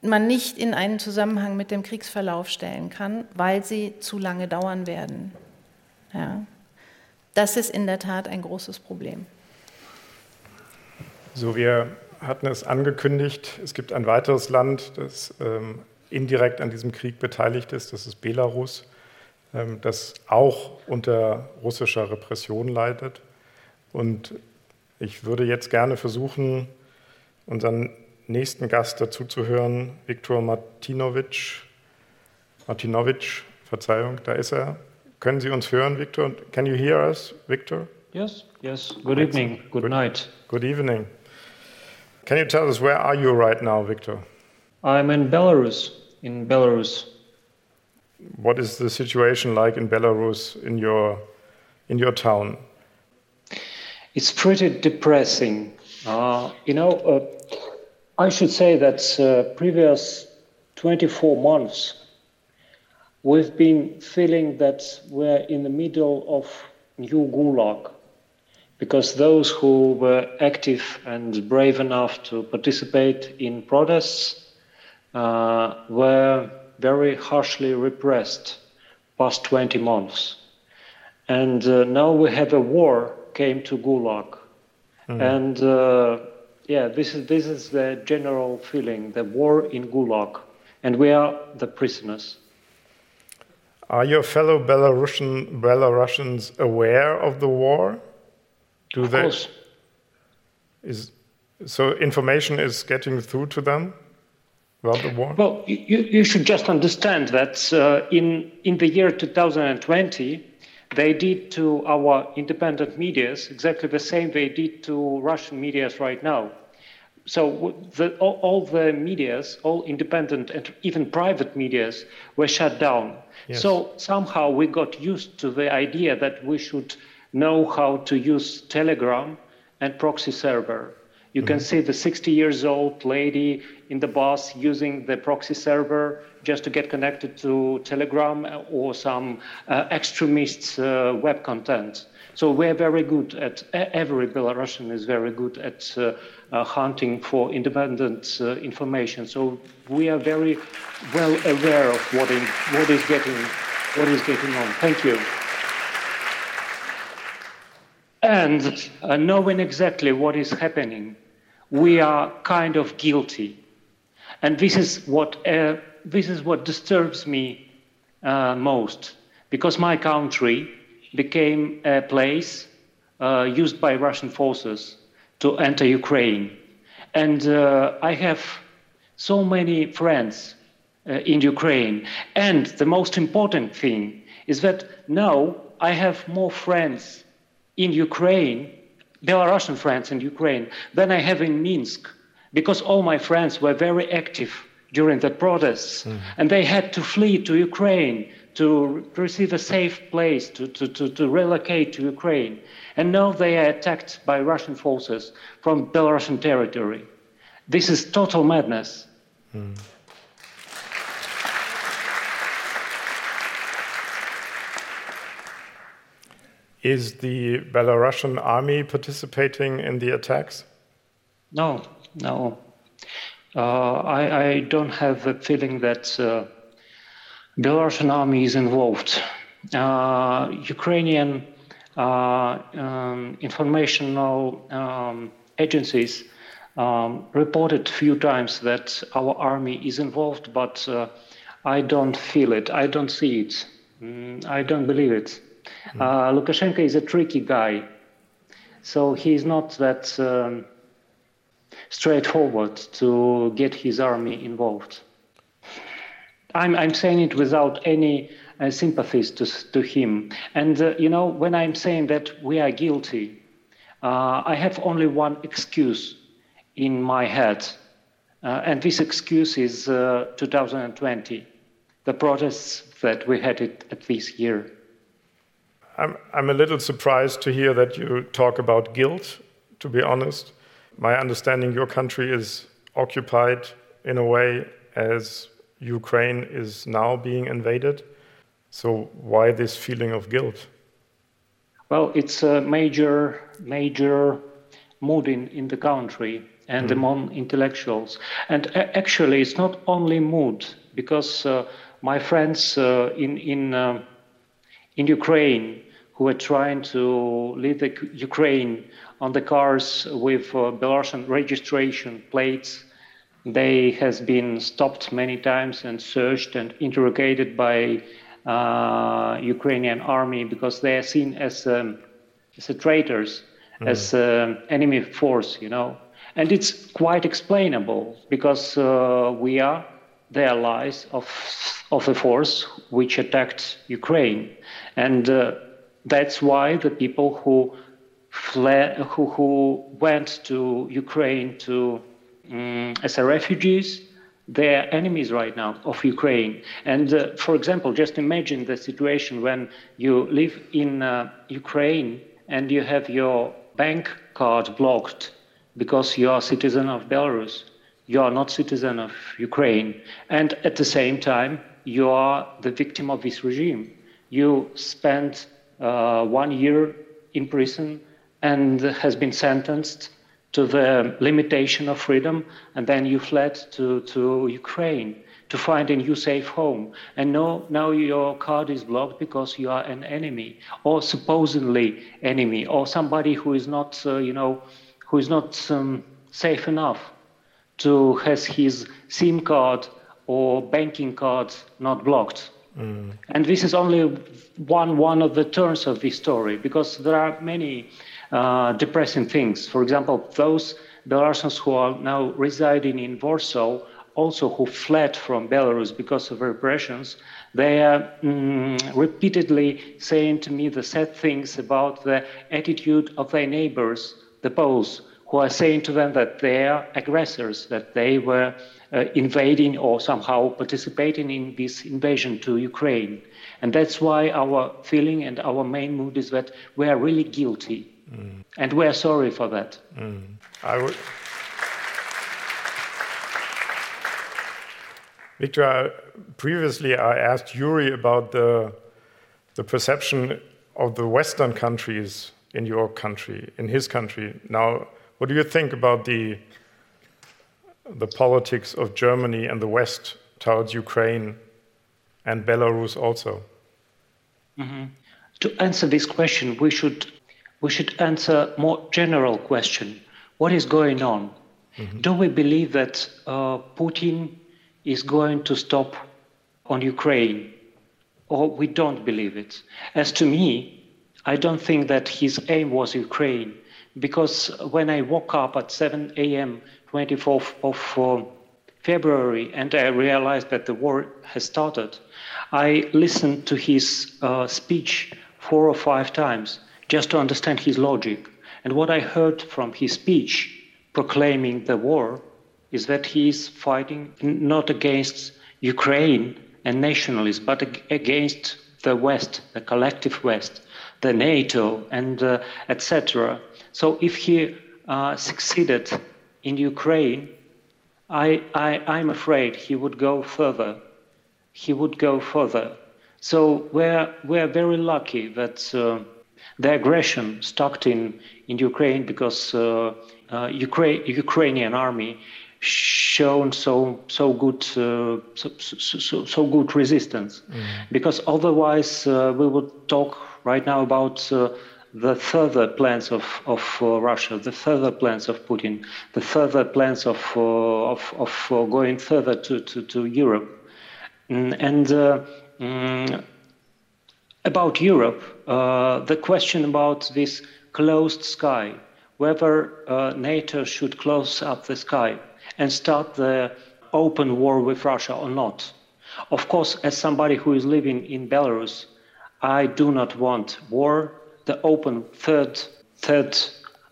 man nicht in einen Zusammenhang mit dem Kriegsverlauf stellen kann, weil sie zu lange dauern werden. Ja. Das ist in der Tat ein großes Problem. So, wir hatten es angekündigt, es gibt ein weiteres Land, das ähm, indirekt an diesem Krieg beteiligt ist, das ist Belarus, das auch unter russischer Repression leidet. Und ich würde jetzt gerne versuchen, unseren nächsten Gast dazu zu hören, Viktor Martinovic. Martinovic, Verzeihung, da ist er. Können Sie uns hören, Viktor? Can you hear us, Victor? Yes, yes. Good evening, good, good night. Good evening. Can you tell us where are you right now, Victor? I'm in Belarus, in Belarus. What is the situation like in Belarus in your in your town? It's pretty depressing. Uh, you know, uh, I should say that uh, previous 24 months, we've been feeling that we're in the middle of new gulag because those who were active and brave enough to participate in protests uh, were very harshly repressed past 20 months. And uh, now we have a war came to Gulag. Mm. And uh, yeah, this is this is the general feeling: the war in Gulag, and we are the prisoners. Are your fellow Belarusian Belarusians aware of the war? Do of they? Course. Is so information is getting through to them about the war? Well, you, you should just understand that uh, in in the year 2020 they did to our independent medias exactly the same they did to Russian medias right now. So the, all, all, the medias, all independent and even private medias, were shut down. Yes. So somehow we got used to the idea that we should know how to use Telegram and proxy server. You mm-hmm. can see the 60 years old lady in the bus using the proxy server just to get connected to Telegram or some uh, extremists' uh, web content. So we're very good at, every Belarusian is very good at uh, uh hunting for independent uh, information. So we are very well aware of what, in, what, is, getting, what is getting on. Thank you. And uh, knowing exactly what is happening, we are kind of guilty. And this is what this is what disturbs me uh, most, because my country became a place uh, used by Russian forces to enter Ukraine. And uh, I have so many friends uh, in Ukraine. And the most important thing is that now I have more friends in Ukraine, Belarusian friends in Ukraine, than I have in Minsk, because all my friends were very active during the protests. Mm. And they had to flee to Ukraine to receive a safe place, to, to, to, to, relocate to Ukraine. And now they are attacked by Russian forces from Belarusian territory. This is total madness. Mm. Is the Belarusian army participating in the attacks? No, no. Uh, I, I, don't have a feeling that uh, Belarusian army is involved. Uh, Ukrainian um, informational um, agencies um, reported a few times that our army is involved, but uh, I don't feel it. I don't see it. Mm, I don't believe it. Mm. Uh, Lukashenko is a tricky guy, so he's not that um, straightforward to get his army involved. I'm, I'm saying it without any uh, sympathies to, to him. And, uh, you know, when I'm saying that we are guilty, uh, I have only one excuse in my head. Uh, and this excuse is uh, 2020, the protests that we had it, at this year. I'm, I'm a little surprised to hear that you talk about guilt, to be honest. My understanding, your country is occupied in a way as Ukraine is now being invaded. So, why this feeling of guilt? Well, it's a major, major mood in, in the country and mm. among intellectuals. And actually, it's not only mood, because uh, my friends uh, in, in, uh, in Ukraine who are trying to leave the Ukraine on the cars with uh, Belarusian registration plates, they has been stopped many times and searched and interrogated by uh, Ukrainian army because they are seen as um, as traitors, mm. as uh, enemy force, you know. And it's quite explainable because uh, we are the allies of of a force which attacked Ukraine, and uh, that's why the people who fled, who, who went to Ukraine to um, as a refugees, they're enemies right now of Ukraine. And uh, for example, just imagine the situation when you live in uh, Ukraine and you have your bank card blocked because you are citizen of Belarus. You are not citizen of Ukraine. And at the same time, you are the victim of this regime. You spent uh, one year in prison and has been sentenced to the limitation of freedom, and then you fled to, to Ukraine to find a new safe home. And now, now your card is blocked because you are an enemy, or supposedly enemy, or somebody who is not, uh, you know, who is not um, safe enough to has his SIM card or banking card not blocked. Mm. And this is only one one of the turns of this story because there are many uh, depressing things. For example, those Belarusians who are now residing in Warsaw, also who fled from Belarus because of repressions, they are mm, repeatedly saying to me the sad things about the attitude of their neighbors, the Poles, who are saying to them that they are aggressors, that they were invading or somehow participating in this invasion to Ukraine. And that's why our feeling and our main mood is that we are really guilty Mm. And we're sorry for that. Mm. I would. Victor, previously I asked Yuri about the, the perception of the Western countries in your country, in his country. Now, what do you think about the, the politics of Germany and the West towards Ukraine and Belarus also? Mm-hmm. To answer this question, we should we should answer more general question. What is going on? Mm-hmm. Do we believe that uh, Putin is going to stop on Ukraine? Or we don't believe it? As to me, I don't think that his aim was Ukraine. Because when I woke up at 7 a.m., 24th of uh, February, and I realized that the war has started, I listened to his uh, speech four or five times just to understand his logic. And what I heard from his speech proclaiming the war is that he is fighting not against Ukraine and nationalists, but against the West, the collective West, the NATO, and uh, etc. So if he uh, succeeded in Ukraine, I, I, I'm afraid he would go further. He would go further. So we're, we're very lucky that. Uh, the aggression stopped in, in Ukraine because uh, uh, Ukraine, Ukrainian army shown so so good uh, so, so, so, good resistance mm. because otherwise uh, we would talk right now about uh, the further plans of, of uh, Russia, the further plans of Putin, the further plans of of, of going further to, to, to Europe, mm, and mm, about Europe, uh, the question about this closed sky, whether uh, NATO should close up the sky and start the open war with Russia or not. Of course, as somebody who is living in Belarus, I do not want war, the open third, third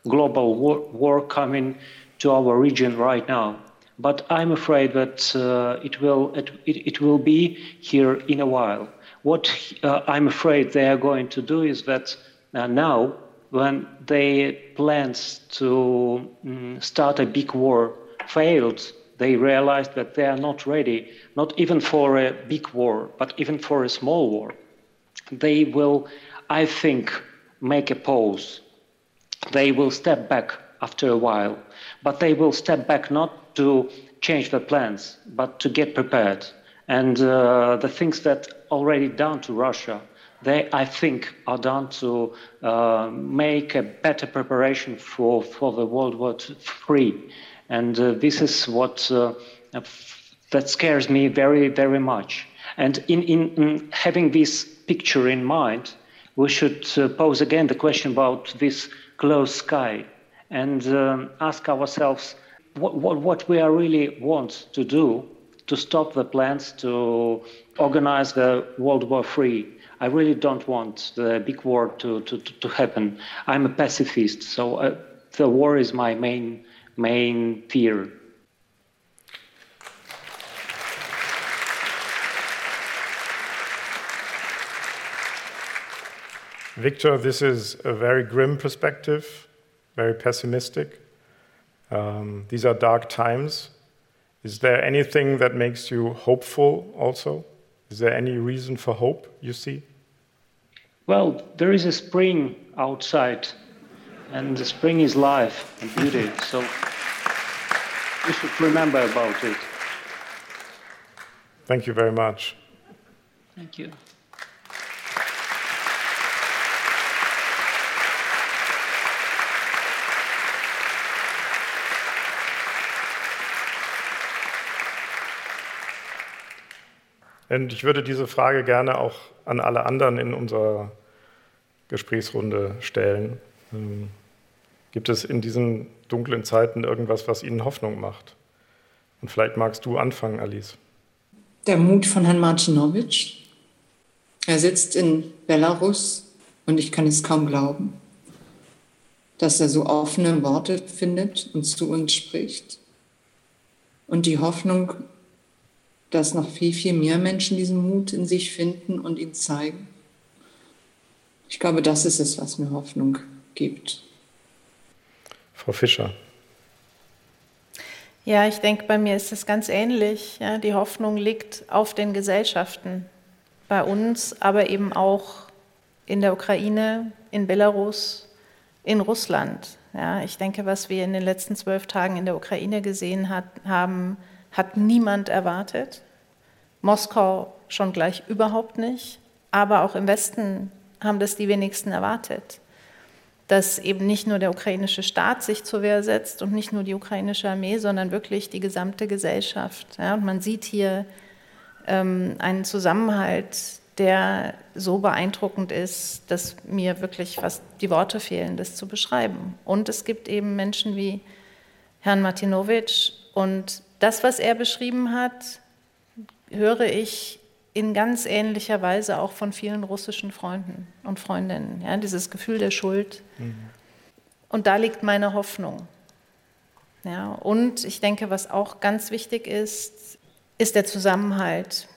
global war, war coming to our region right now. But I'm afraid that uh, it, will, it, it, will be here in a while. What uh, I'm afraid they are going to do is that uh, now, when their plans to um, start a big war failed, they realized that they are not ready, not even for a big war, but even for a small war. They will, I think, make a pause. They will step back after a while, but they will step back not to change their plans, but to get prepared. And uh, the things that already done to Russia, they, I think, are done to uh, make a better preparation for, for the World War III. And uh, this is what uh, that scares me very, very much. And in, in, in, having this picture in mind, we should uh, pose again the question about this closed sky and um, ask ourselves what, what, what we are really want to do to stop the plans to organize the World War III. I really don't want the big war to, to, to happen. I'm a pacifist, so uh, the war is my main, main fear. Victor, this is a very grim perspective, very pessimistic. Um, these are dark times. Is there anything that makes you hopeful also? Is there any reason for hope you see? Well, there is a spring outside, and the spring is life and beauty. So we should remember about it. Thank you very much. Thank you. Und ich würde diese Frage gerne auch an alle anderen in unserer Gesprächsrunde stellen. Ähm, gibt es in diesen dunklen Zeiten irgendwas, was Ihnen Hoffnung macht? Und vielleicht magst du anfangen, Alice. Der Mut von Herrn Marcinowitsch. Er sitzt in Belarus und ich kann es kaum glauben, dass er so offene Worte findet und zu uns spricht. Und die Hoffnung dass noch viel, viel mehr Menschen diesen Mut in sich finden und ihn zeigen. Ich glaube, das ist es, was mir Hoffnung gibt. Frau Fischer. Ja, ich denke, bei mir ist es ganz ähnlich. Ja, die Hoffnung liegt auf den Gesellschaften, bei uns, aber eben auch in der Ukraine, in Belarus, in Russland. Ja, ich denke, was wir in den letzten zwölf Tagen in der Ukraine gesehen hat, haben, hat niemand erwartet. Moskau schon gleich überhaupt nicht, aber auch im Westen haben das die wenigsten erwartet, dass eben nicht nur der ukrainische Staat sich zur Wehr setzt und nicht nur die ukrainische Armee, sondern wirklich die gesamte Gesellschaft. Ja, und man sieht hier ähm, einen Zusammenhalt, der so beeindruckend ist, dass mir wirklich fast die Worte fehlen, das zu beschreiben. Und es gibt eben Menschen wie Herrn Martinowitsch und das, was er beschrieben hat, höre ich in ganz ähnlicher Weise auch von vielen russischen Freunden und Freundinnen. Ja, dieses Gefühl der Schuld. Mhm. Und da liegt meine Hoffnung. Ja, und ich denke, was auch ganz wichtig ist, ist der Zusammenhalt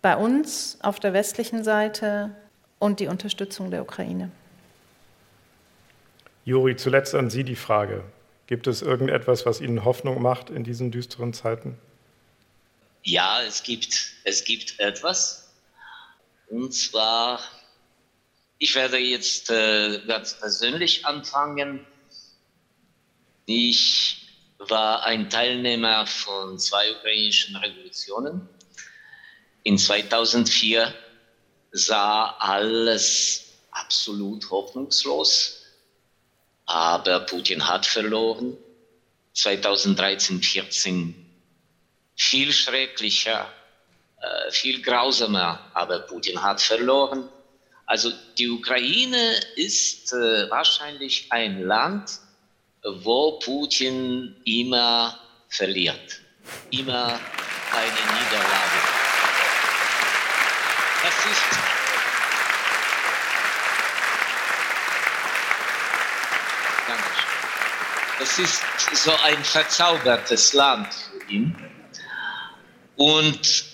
bei uns auf der westlichen Seite und die Unterstützung der Ukraine. Juri, zuletzt an Sie die Frage. Gibt es irgendetwas, was Ihnen Hoffnung macht in diesen düsteren Zeiten? Ja, es gibt, es gibt etwas. Und zwar, ich werde jetzt äh, ganz persönlich anfangen. Ich war ein Teilnehmer von zwei ukrainischen Revolutionen. In 2004 sah alles absolut hoffnungslos, aber Putin hat verloren. 2013, 14 viel schrecklicher. äh, viel grausamer, aber Putin hat verloren. Also die Ukraine ist äh, wahrscheinlich ein Land, wo Putin immer verliert, immer eine Niederlage. Das ist Das ist so ein verzaubertes Land für ihn. Und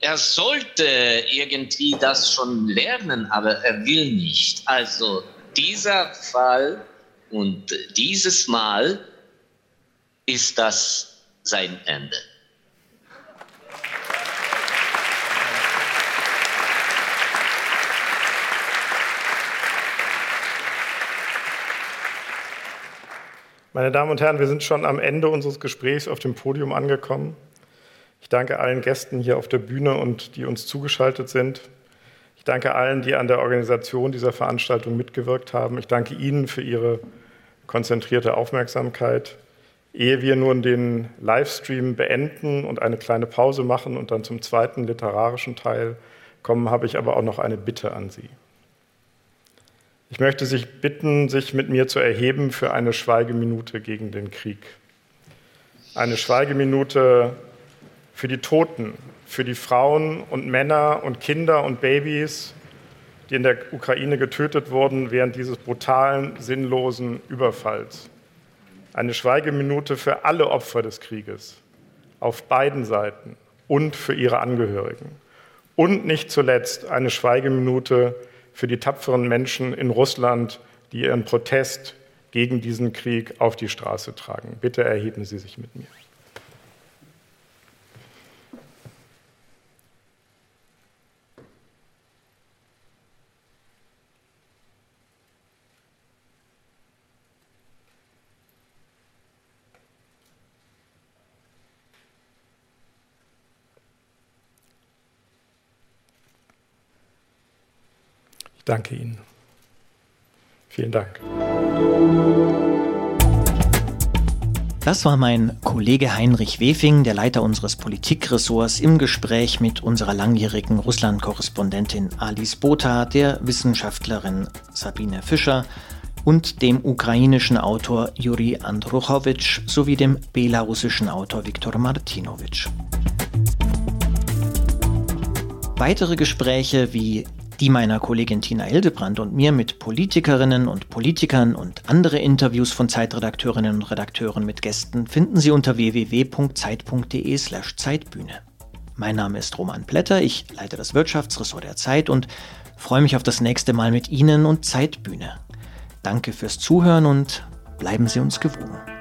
er sollte irgendwie das schon lernen, aber er will nicht. Also dieser Fall und dieses Mal ist das sein Ende. Meine Damen und Herren, wir sind schon am Ende unseres Gesprächs auf dem Podium angekommen. Ich danke allen Gästen hier auf der Bühne und die uns zugeschaltet sind. Ich danke allen, die an der Organisation dieser Veranstaltung mitgewirkt haben. Ich danke Ihnen für Ihre konzentrierte Aufmerksamkeit. Ehe wir nun den Livestream beenden und eine kleine Pause machen und dann zum zweiten literarischen Teil kommen, habe ich aber auch noch eine Bitte an Sie. Ich möchte Sie bitten, sich mit mir zu erheben für eine Schweigeminute gegen den Krieg. Eine Schweigeminute für die Toten, für die Frauen und Männer und Kinder und Babys, die in der Ukraine getötet wurden während dieses brutalen, sinnlosen Überfalls. Eine Schweigeminute für alle Opfer des Krieges auf beiden Seiten und für ihre Angehörigen. Und nicht zuletzt eine Schweigeminute für die tapferen Menschen in Russland, die ihren Protest gegen diesen Krieg auf die Straße tragen. Bitte erheben Sie sich mit mir. Danke Ihnen. Vielen Dank. Das war mein Kollege Heinrich Wefing, der Leiter unseres Politikressorts, im Gespräch mit unserer langjährigen Russland-Korrespondentin Alice Botha, der Wissenschaftlerin Sabine Fischer und dem ukrainischen Autor Juri Andruchowitsch sowie dem belarussischen Autor Viktor Martinowitsch. Weitere Gespräche wie die meiner Kollegin Tina Hildebrand und mir mit Politikerinnen und Politikern und andere Interviews von Zeitredakteurinnen und Redakteuren mit Gästen finden Sie unter www.zeit.de/slash Zeitbühne. Mein Name ist Roman Plätter, ich leite das Wirtschaftsressort der Zeit und freue mich auf das nächste Mal mit Ihnen und Zeitbühne. Danke fürs Zuhören und bleiben Sie uns gewogen.